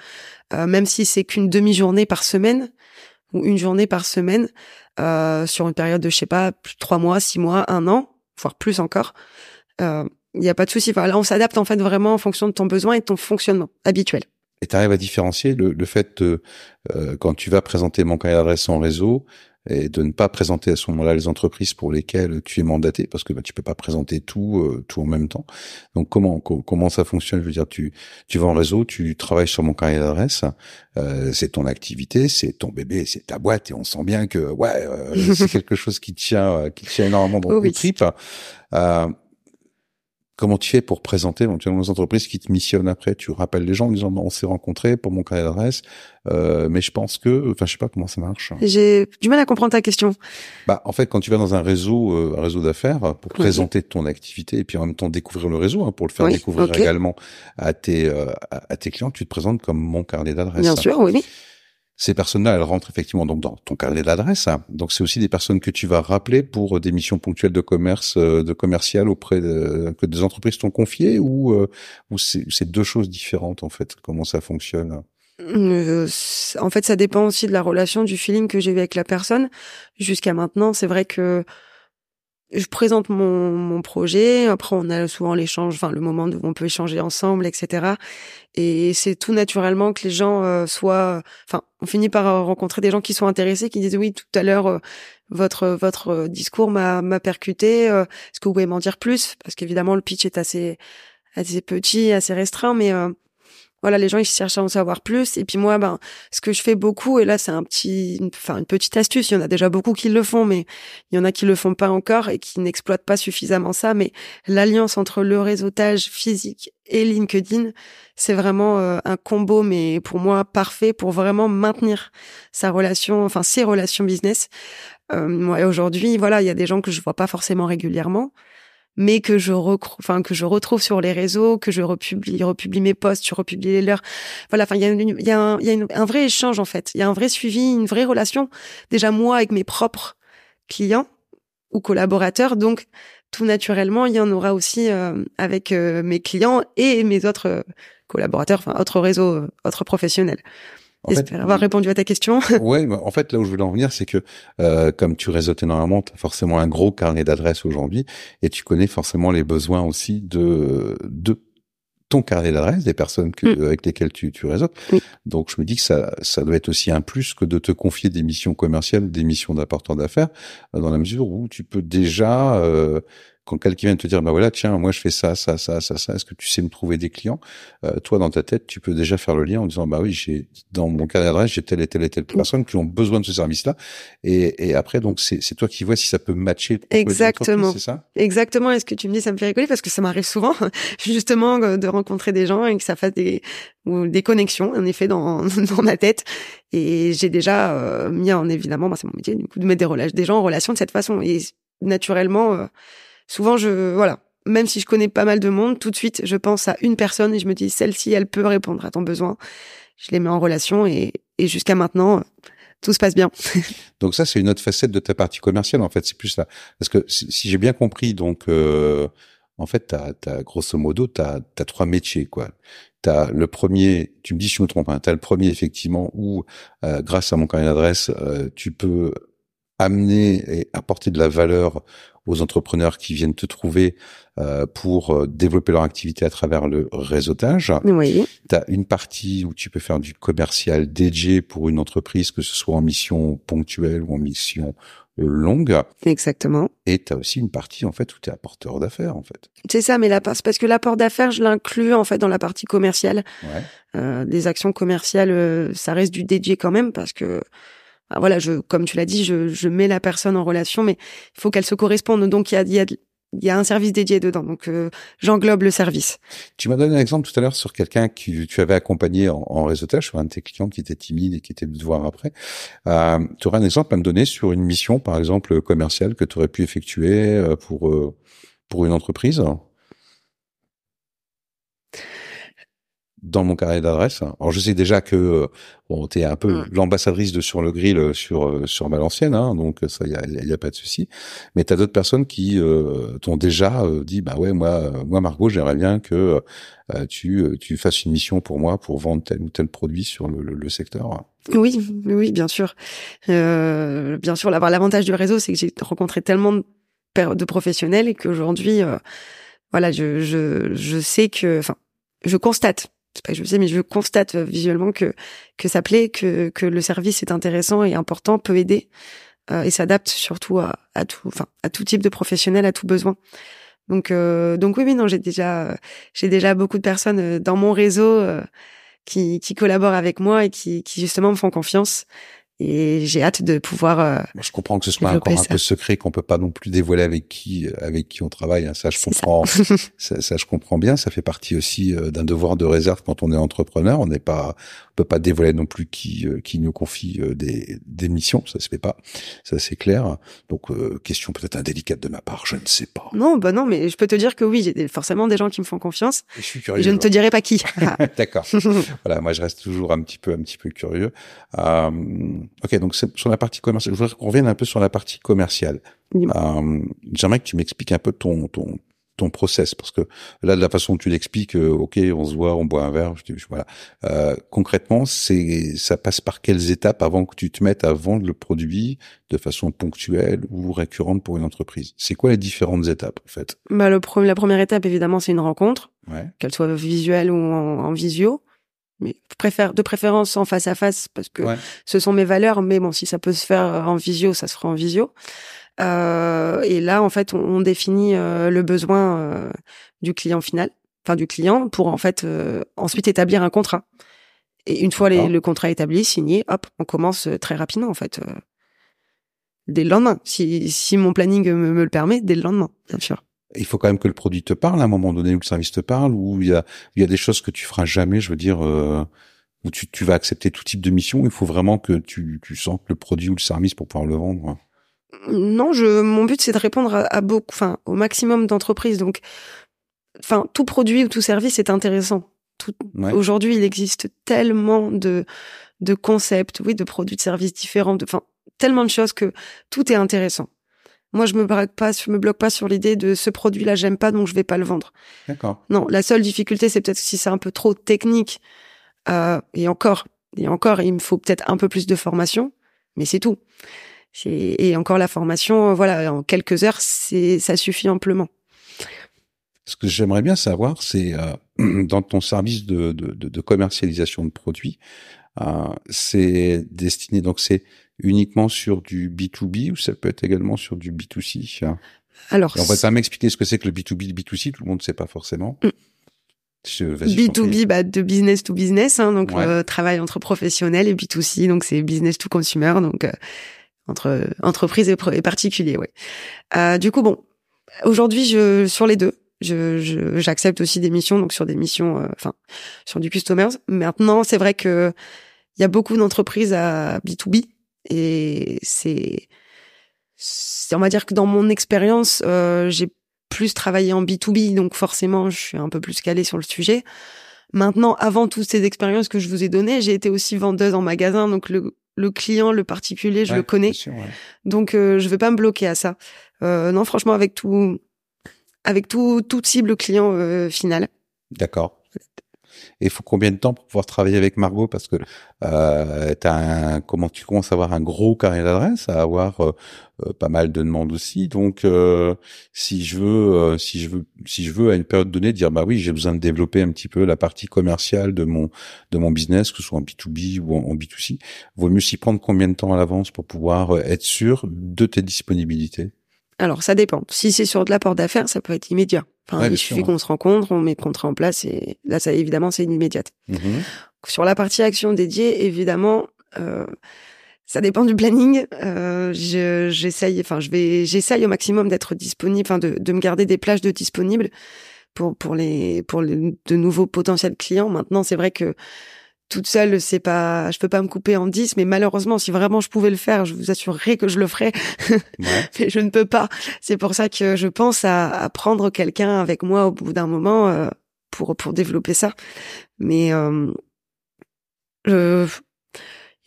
euh, même si c'est qu'une demi-journée par semaine ou une journée par semaine euh, sur une période de je sais pas trois mois, six mois, un an, voire plus encore. Il n'y a pas de souci. là on s'adapte en fait vraiment en fonction de ton besoin et de ton fonctionnement habituel. Et tu arrives à différencier le, le fait de, quand tu vas présenter mon carnet d'adresse en réseau, et de ne pas présenter à ce moment-là les entreprises pour lesquelles tu es mandaté parce que bah, tu peux pas présenter tout euh, tout en même temps. Donc comment comment ça fonctionne? Je veux dire, tu tu vas en réseau, tu travailles sur mon carnet d'adresse, euh, c'est ton activité, c'est ton bébé, c'est ta boîte et on sent bien que ouais euh, c'est (laughs) quelque chose qui tient euh, qui tient énormément dans oh, oui. tripes. Comment tu fais pour présenter éventuellement aux entreprises qui te missionnent après? Tu rappelles les gens en disant on s'est rencontrés pour mon carnet d'adresse, euh, mais je pense que, enfin je sais pas comment ça marche. J'ai du mal à comprendre ta question. Bah en fait quand tu vas dans un réseau, euh, un réseau d'affaires pour présenter ton activité et puis en même temps découvrir le réseau hein, pour le faire découvrir également à tes euh, à tes clients, tu te présentes comme mon carnet d'adresse. Bien sûr, oui. oui ces personnes-là, elles rentrent effectivement donc dans ton carnet d'adresse. Hein. Donc c'est aussi des personnes que tu vas rappeler pour des missions ponctuelles de commerce, euh, de commercial auprès de, que des entreprises t'ont confié ou euh, ou c'est deux choses différentes en fait. Comment ça fonctionne? Euh, En fait, ça dépend aussi de la relation, du feeling que j'ai eu avec la personne. Jusqu'à maintenant, c'est vrai que je présente mon, mon projet. Après, on a souvent l'échange, enfin le moment où on peut échanger ensemble, etc. Et c'est tout naturellement que les gens euh, soient, enfin, on finit par rencontrer des gens qui sont intéressés, qui disent oui, tout à l'heure euh, votre votre discours m'a m'a percuté. Euh, est-ce que vous pouvez m'en dire plus? Parce qu'évidemment le pitch est assez assez petit, assez restreint, mais voilà, les gens ils cherchent à en savoir plus. Et puis moi, ben, ce que je fais beaucoup, et là c'est un petit, enfin une petite astuce. Il y en a déjà beaucoup qui le font, mais il y en a qui le font pas encore et qui n'exploitent pas suffisamment ça. Mais l'alliance entre le réseautage physique et LinkedIn, c'est vraiment euh, un combo, mais pour moi parfait pour vraiment maintenir sa relation, enfin ses relations business. Euh, moi aujourd'hui, voilà, il y a des gens que je vois pas forcément régulièrement mais que je enfin que je retrouve sur les réseaux, que je republie, republie mes posts, je republie les leurs. Voilà, enfin il y a, il y a, un, y a un vrai échange en fait, il y a un vrai suivi, une vraie relation. Déjà moi avec mes propres clients ou collaborateurs, donc tout naturellement il y en aura aussi euh, avec euh, mes clients et mes autres euh, collaborateurs, enfin autres réseaux, autres professionnels. J'espère avoir répondu à ta question. (laughs) (laughs) ouais, en fait, là où je voulais en venir, c'est que euh, comme tu réseautes énormément, tu as forcément un gros carnet d'adresses aujourd'hui et tu connais forcément les besoins aussi de de ton carnet d'adresses, des personnes que, mm. avec lesquelles tu, tu réseautes. Donc, je me dis que ça, ça doit être aussi un plus que de te confier des missions commerciales, des missions d'apporteurs d'affaires, euh, dans la mesure où tu peux déjà euh, quand quelqu'un vient te dire, bah voilà, tiens, moi je fais ça, ça, ça, ça, ça, est-ce que tu sais me trouver des clients? Euh, Toi, dans ta tête, tu peux déjà faire le lien en disant, bah oui, j'ai dans mon carnet d'adresse, j'ai telle et telle et telle personne qui ont besoin de ce service-là. Et, et après, donc c'est toi qui vois si ça peut matcher. Exactement. C'est ça? Exactement. Et ce que tu me dis, ça me fait rigoler parce que ça m'arrive souvent, (laughs) justement, de rencontrer des gens et que ça fasse des ou des connexions, en effet, dans, (laughs) dans ma tête. Et j'ai déjà euh, mis en évidemment, bah, c'est mon métier, du coup, de mettre des, des gens en relation de cette façon. Et naturellement, euh, souvent, je voilà, même si je connais pas mal de monde, tout de suite, je pense à une personne et je me dis, celle-ci, elle peut répondre à ton besoin. Je les mets en relation et, et jusqu'à maintenant, tout se passe bien. (laughs) donc ça, c'est une autre facette de ta partie commerciale, en fait. C'est plus là. Parce que si, j'ai bien compris, donc, euh, en fait, t'as, as, grosso modo, tu as, trois métiers, quoi. Tu as le premier, tu me dis si je me trompe, hein, tu as le premier, effectivement, où, euh, grâce à mon carnet d'adresse, tu peux amener et apporter de la valeur aux entrepreneurs qui viennent te trouver euh, pour euh, développer leur activité à travers le réseautage. Oui. Tu as une partie où tu peux faire du commercial dédié pour une entreprise, que ce soit en mission ponctuelle ou en mission euh, longue. Exactement. Et tu as aussi une partie en fait où tu es apporteur d'affaires en fait. C'est ça, mais la parce que l'apport d'affaires, je l'inclus en fait dans la partie commerciale. Ouais. Euh, des actions commerciales, ça reste du dédié quand même parce que ah, voilà, je, comme tu l'as dit, je, je, mets la personne en relation, mais il faut qu'elle se corresponde. Donc il y a, y a il y a un service dédié dedans, donc euh, j'englobe le service. Tu m'as donné un exemple tout à l'heure sur quelqu'un que tu avais accompagné en, réseautage, sur un de tes clients qui était timide et qui était de te voir après. Euh, tu aurais un exemple à me donner sur une mission, par exemple commerciale, que tu aurais pu effectuer euh, pour euh, pour une entreprise? Dans mon carnet d'adresse. Alors je sais déjà que bon, tu es un peu mm. l'ambassadrice de sur le grill euh, sur euh, sur Valenciennes, hein, donc ça il y a, y a, pas de souci. Mais tu as d'autres personnes qui euh, t'ont déjà euh, dit bah ouais moi moi Margot j'aimerais bien que tu tu fasses une mission pour moi pour vendre tel ou tel produit sur le, le, secteur. Oui oui bien sûr bien sûr l'avantage du réseau c'est que j'ai rencontré tellement de, de professionnels et qu'aujourd'hui voilà je je je sais que enfin je constate c'est pas que je sais, mais je constate euh, visuellement que que ça plaît, que que le service est intéressant et important, peut aider euh, et s'adapte surtout à, à tout, enfin à tout type de professionnel, à tout besoin. Donc euh, donc oui, oui, non, j'ai déjà j'ai déjà beaucoup de personnes euh, dans mon réseau qui qui collaborent avec moi et qui qui justement me font confiance et j'ai hâte de pouvoir. Euh, je comprends que ce soit encore un peu secret qu'on peut pas non plus dévoiler avec qui avec qui on travaille. Hein. Ça, je comprends. (laughs) Ça. ça. je comprends bien. Ça fait partie aussi euh, d'un devoir de réserve quand on est entrepreneur. On n'est pas, on peut pas dévoiler non plus qui euh, qui nous confie des des missions. Ça se fait pas. Ça c'est clair. Donc question peut-être indélicate de ma part. Je ne sais pas. Non, bah non, mais je peux te dire que oui, j'ai forcément des gens qui me font confiance. je suis curieux. je ne te dirai pas qui. (laughs) (laughs) D'accord. voilà, moi je reste toujours un petit peu un petit peu curieux. Euh, Ok, donc sur la partie commerciale, je voudrais qu'on revienne un peu sur la partie commerciale. Euh, J'aimerais que tu m'expliques un peu ton, ton, ton process, parce que là, de la façon dont tu l'expliques, euh, ok, on se voit, on boit un verre, je, voilà. Euh, concrètement, c'est ça passe par quelles étapes avant que tu te mettes à vendre le produit de façon ponctuelle ou récurrente pour une entreprise? C'est quoi les différentes étapes en fait? Bah, le La première étape, évidemment, c'est une rencontre, ouais. qu'elle soit visuelle ou en, en visio mais préfère de préférence en face à face parce que ce sont mes valeurs mais bon si ça peut se faire en visio ça se fera en visio. Euh, et là en fait on, définit euh, le besoin euh, du client final enfin du client pour en fait euh, ensuite établir un contrat. Et une fois le contrat établi signé hop on commence très rapidement en fait dès le lendemain. Si si mon planning me, me le permet dès le lendemain bien sûr il faut quand même que le produit te parle à un moment donné où le service te parle ou il y a il y a des choses que tu feras jamais je veux dire euh, où tu, tu vas accepter tout type de mission. Il faut vraiment que tu tu sens le produit ou le service pour pouvoir le vendre non je mon but c'est de répondre à, beaucoup enfin au maximum d'entreprises. Donc enfin tout produit ou tout service est intéressant. Aujourd'hui il existe tellement de de concepts oui de produits de services différents enfin tellement de choses que tout est intéressant moi, je me bloque pas, je me bloque pas sur l'idée de ce produit-là, j'aime pas, donc je vais pas le vendre. D'accord. Non, la seule difficulté, c'est peut-être si c'est un peu trop technique. Euh, et encore, et encore, il me faut peut-être un peu plus de formation, mais c'est tout. Et encore la formation, voilà, en quelques heures, c'est ça suffit amplement. Ce que j'aimerais bien savoir, c'est euh, (clears throat) dans ton service de, de, de, commercialisation de produits, euh, c'est destiné donc c'est uniquement sur du B2B ou ça peut être également sur du B2C Alors, on va pas m'expliquer ce que c'est que le B2B, le B2C, tout le monde ne sait pas forcément. Mm. Je, B2B, bah, de business to business, hein, donc euh, travail entre professionnels et B2C, donc c'est business to consumer, donc euh, entre entreprise et, et particulier, ouais. Euh, du coup, bon, aujourd'hui, je sur les deux, je j'accepte aussi des missions, donc sur des missions, enfin sur du customers. Maintenant, c'est vrai que il y a beaucoup d'entreprises à B2B et c'est on va dire que dans mon expérience, j'ai plus travaillé en B2B, donc forcément, je suis un peu plus calée sur le sujet. Maintenant, avant toutes ces expériences que je vous ai données, j'ai été aussi vendeuse en magasin, donc le, le client, le particulier, je le connais. Donc, euh, je vais pas me bloquer à ça. Euh, non, franchement, avec tout, avec tout, toute cible client euh, final. D'accord. Et il faut combien de temps pour pouvoir travailler avec Margot? Parce que euh, un, comment tu commences à avoir un gros carré d'adresse, à avoir euh, euh, pas mal de demandes aussi. Donc, euh, si je veux, si je veux, si je veux à une période donnée dire bah oui, j'ai besoin de développer un petit peu la partie commerciale de mon de mon business, que ce soit en B2B ou en, B2C, vaut mieux s'y prendre combien de temps à l'avance pour pouvoir être sûr de tes disponibilités? Alors, ça dépend. Si c'est sur de l'apport d'affaires, ça peut être immédiat. Enfin, il suffit qu'on se rencontre, on met le contrat en place et là, ça évidemment, c'est immédiate. Mmh sur la partie action dédiée, évidemment, euh, ça dépend du planning. Euh, j'essaye, enfin, je vais, j'essaye au maximum d'être disponible, enfin, de, de me garder des plages de disponibles pour pour les pour les, de nouveaux potentiels clients. Maintenant, c'est vrai que toute seule, c'est pas, je peux pas me couper en dix, mais malheureusement, si vraiment je pouvais le faire, je vous assurerais que je le ferais. (laughs) mais je ne peux pas. C'est pour ça que je pense à, à prendre quelqu'un avec moi au bout d'un moment euh, pour pour développer ça. Mais euh, je,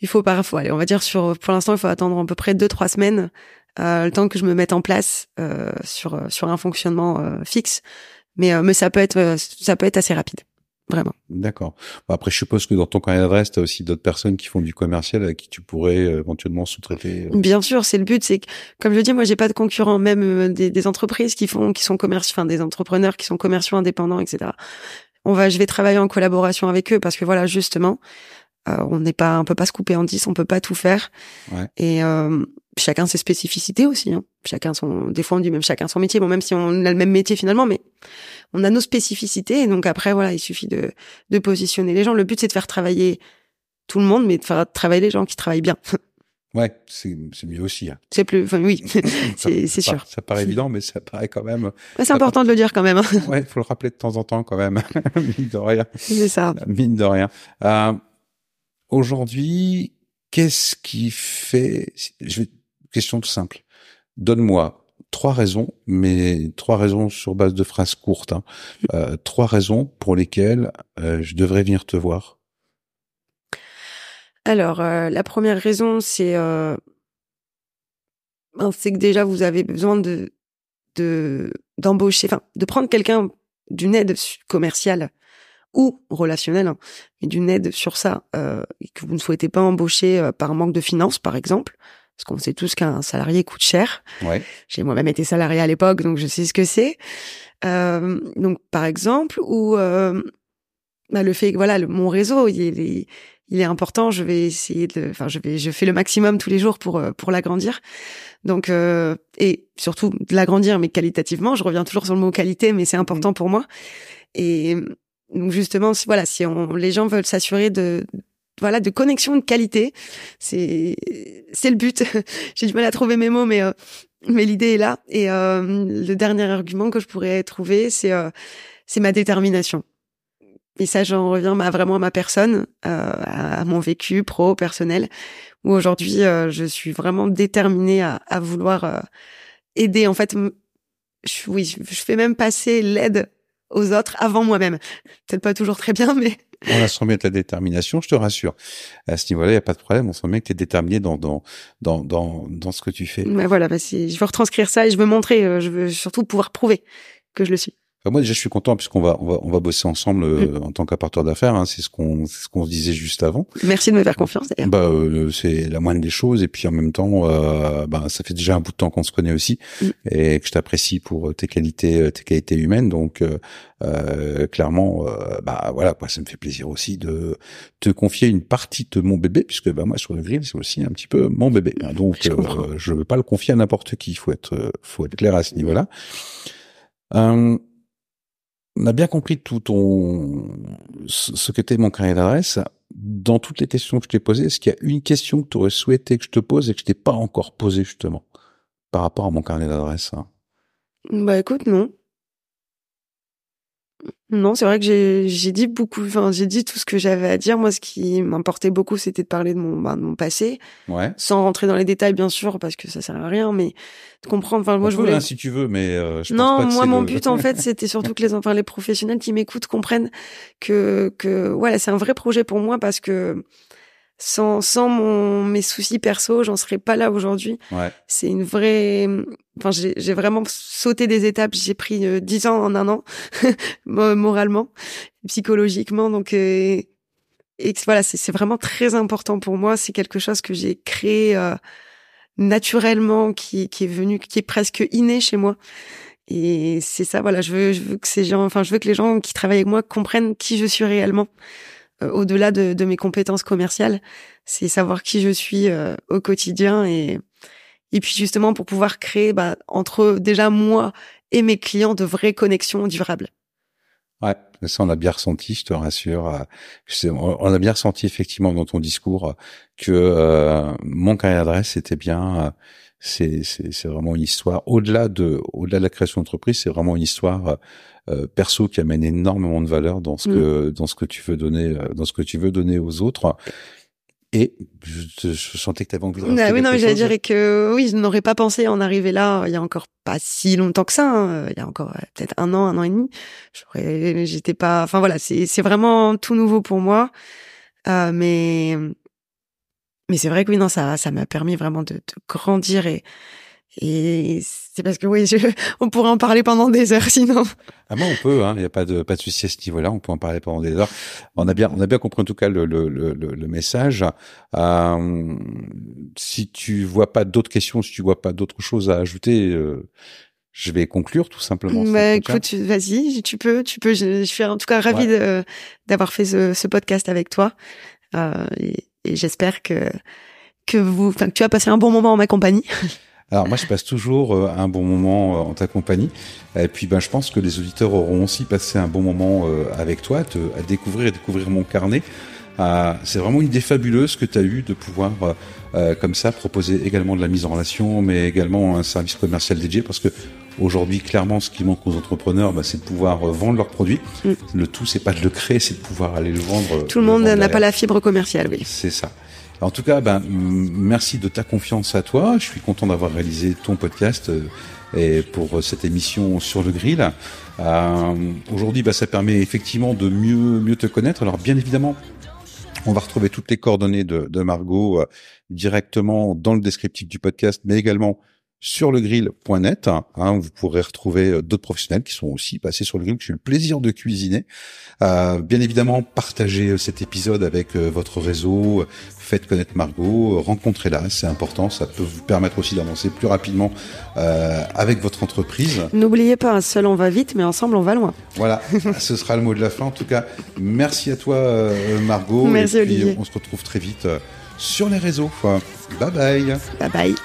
il faut parfois, allez, on va dire sur, pour l'instant, il faut attendre à peu près deux trois semaines, euh, le temps que je me mette en place euh, sur sur un fonctionnement euh, fixe. Mais mais ça peut être ça peut être assez rapide vraiment. D'accord. Bon, après, je suppose que dans ton carnet d'adresse, tu as aussi d'autres personnes qui font du commercial avec qui tu pourrais euh, éventuellement sous-traiter. Euh. Bien sûr, c'est le but. C'est que, comme je dis, moi, j'ai pas de concurrents, même euh, des, des, entreprises qui font, qui sont commerciaux, enfin, des entrepreneurs qui sont commerciaux indépendants, etc. On va, je vais travailler en collaboration avec eux parce que voilà, justement, on n'est pas, on peut pas se couper en dix, on peut pas tout faire. Ouais. Et chacun ses spécificités aussi. Hein. Chacun son, des fois on dit même chacun son métier. Bon, même si on a le même métier finalement, mais on a nos spécificités. Et donc après, voilà, il suffit de, de positionner les gens. Le but c'est de faire travailler tout le monde, mais de faire travailler les gens qui travaillent bien. (laughs) Ouais, c'est mieux aussi. Hein. C'est plus, enfin oui, (laughs) c'est sûr. Ça paraît évident, mais ça paraît quand même. c'est important de le dire quand même. Hein. (laughs) Ouais, faut le rappeler de temps en temps quand même, mine de rien. C'est ça. Mine de rien. Euh, Aujourd'hui, qu'est-ce qui fait Je vais Question tout simple. Donne-moi trois raisons, mais trois raisons sur base de phrases courtes. Hein. Euh, trois raisons pour lesquelles euh, je devrais venir te voir. Alors, euh, la première raison, c'est ben, c'est que déjà vous avez besoin de de d'embaucher, enfin, de prendre quelqu'un d'une aide commerciale ou relationnelle, hein, mais d'une aide sur ça et que vous ne souhaitez pas embaucher par manque de finances, par exemple parce qu'on sait tous qu'un salarié coûte cher. Ouais. J'ai moi-même été salarié à l'époque, donc je sais ce que c'est. Euh, donc, par exemple, ou euh, bah, le fait que voilà, le, mon réseau, il est, il est important. Je vais essayer de, enfin, je vais, je fais le maximum tous les jours pour euh, pour l'agrandir. Donc, euh, et surtout de l'agrandir, mais qualitativement. Je reviens toujours sur le mot qualité, mais c'est important mmh. pour moi. Et donc justement, si, voilà, si on, les gens veulent s'assurer de voilà de connexion de qualité. C'est c'est le but. (laughs) J'ai du mal à trouver mes mots, mais euh, mais l'idée est là. Et euh, le dernier argument que je pourrais trouver, c'est euh, c'est ma détermination. Et ça, j'en reviens à vraiment à ma personne, à mon vécu pro, personnel, où aujourd'hui, je suis vraiment déterminée à, à vouloir aider. En fait, je, oui, je fais même passer l'aide aux autres avant moi-même. Peut-être pas toujours très bien, (laughs) mais on a sent bien de la détermination, je te rassure. À ce niveau-là, il n'y a pas de problème. On sent bien que tu es déterminé dans, dans, dans, dans, dans ce que tu fais. Mais voilà, bah je veux retranscrire ça et je veux montrer, euh, je veux surtout pouvoir prouver que je le suis. Moi déjà je suis content puisqu'on va on va on va bosser ensemble euh, mm. en tant qu'apporteur d'affaires. Hein, c'est ce qu'on ce qu'on se disait juste avant. Merci de me faire confiance. Bah euh, c'est la moindre des choses et puis en même temps euh, bah ça fait déjà un bout de temps qu'on se connaît aussi mm. et que je t'apprécie pour tes qualités tes qualités humaines. Donc clairement bah voilà quoi ça me fait plaisir aussi de te confier une partie de mon bébé puisque bah moi sur le grill c'est aussi un petit peu mon bébé. Hein. donc je, je veux pas le confier à n'importe qui. Il faut être faut être clair à ce niveau-là. Euh, on a bien compris tout ton ce que t'es mon carnet d'adresse. Dans toutes les questions que je t'ai posées, est-ce qu'il y a une question que tu aurais souhaité que je te pose et que je t'ai pas encore posée justement par rapport à mon carnet d'adresse hein? Bah écoute, non. Non, c'est vrai que j'ai dit beaucoup, enfin j'ai dit tout ce que j'avais à dire. Moi, ce qui m'importait beaucoup, c'était de parler de mon, bah, de mon passé, ouais. sans rentrer dans les détails bien sûr, parce que ça sert à rien, mais de comprendre. Enfin, moi, je voulais. Hein, si tu veux, mais euh, je non, pense pas moi, mon but en (laughs) fait, c'était surtout que les, enfin, les professionnels qui m'écoutent comprennent que que voilà, c'est un vrai projet pour moi parce que sans sans mon mes soucis perso, j'en serais pas là aujourd'hui. Ouais. C'est une vraie enfin j'ai vraiment sauté des étapes, j'ai pris euh, dix ans en un an (laughs) moralement, psychologiquement donc euh, et voilà, c'est vraiment très important pour moi, c'est quelque chose que j'ai créé euh, naturellement qui qui est venu qui est presque inné chez moi. Et c'est ça voilà, je veux je veux que ces gens enfin je veux que les gens qui travaillent avec moi comprennent qui je suis réellement au-delà de, de, mes compétences commerciales, c'est savoir qui je suis euh, au quotidien et et puis justement pour pouvoir créer bah, entre déjà moi et mes clients de vraies connexions durables. Ouais, ça on a bien ressenti, je te rassure. Euh, on a bien ressenti effectivement dans ton discours que mon carrière d'adresse c'était bien. c'est c'est vraiment une histoire au-delà de au-delà de la création d'entreprise, c'est vraiment une histoire euh, perso qui amène énormément de valeur dans ce mm. que dans ce que tu veux donner euh, dans ce que tu veux donner aux autres. Et je, je sentais que tu avais envie de ah Oui, non, j'allais dire que oui, je n'aurais pas pensé en arriver là. Il y a encore pas si longtemps que ça. Hein. Il y a encore peut-être un an, un an et demi. J'aurais, j'étais pas. Enfin voilà, c'est c'est vraiment tout nouveau pour moi. Euh, mais mais c'est vrai que oui, non, ça ça m'a permis vraiment de, de grandir et et c'est parce que oui, je, (laughs) on pourrait en parler pendant des heures sinon. Ah bon, on peut, hein. Il n'y a pas de pas de souci à ce niveau-là. On peut en parler pendant des heures. On a bien, on a bien compris en tout cas le le le, le message. Euh, si tu vois pas d'autres questions, si tu vois pas d'autres choses à ajouter. Euh, je vais conclure tout simplement. Bah, écoute, vas-y, tu peux, tu peux. Je, suis en tout cas ravie d'avoir fait ce, ce, podcast avec toi, euh, et, et j'espère que que vous, enfin que tu as passé un bon moment en ma compagnie. (laughs) Alors moi, je passe toujours euh, un bon moment euh, en ta compagnie. Et puis, ben, je pense que les auditeurs auront aussi passé un bon moment euh, avec toi, à découvrir et découvrir mon carnet. c'est vraiment une idée fabuleuse que tu as eue de pouvoir, comme ça, proposer également de la mise en relation, mais également un service commercial dédié, parce que aujourd'hui, clairement, ce qui manque aux entrepreneurs, ben, c'est de pouvoir vendre leurs produits. Mm. Le tout, c'est pas de le créer, c'est de pouvoir aller le vendre. Tout le monde n'a pas la fibre commerciale, oui. C'est ça. En tout cas, ben, merci de ta confiance à toi. Je suis content d'avoir réalisé ton podcast euh, et pour euh, cette émission sur le grill. Euh, Aujourd'hui, ben, ça permet effectivement de mieux mieux te connaître. Alors, bien évidemment, on va retrouver toutes les coordonnées de, Margot directement dans le descriptif du podcast, mais également sur legrill.net. Hein, vous pourrez retrouver euh, d'autres professionnels qui sont aussi passés sur le grill, que j'ai eu le plaisir de cuisiner. Euh, bien évidemment, partagez euh, cet épisode avec votre réseau, faites connaître Margot, rencontrez-la, c'est important, ça peut vous permettre aussi d'avancer plus rapidement avec votre entreprise. N'oubliez pas, seul on va vite, mais ensemble on va loin. Voilà, (laughs) ce sera le mot de la fin. En tout cas, merci à toi Margot. Merci et puis, On se retrouve très vite sur les réseaux. Bye bye. Bye bye.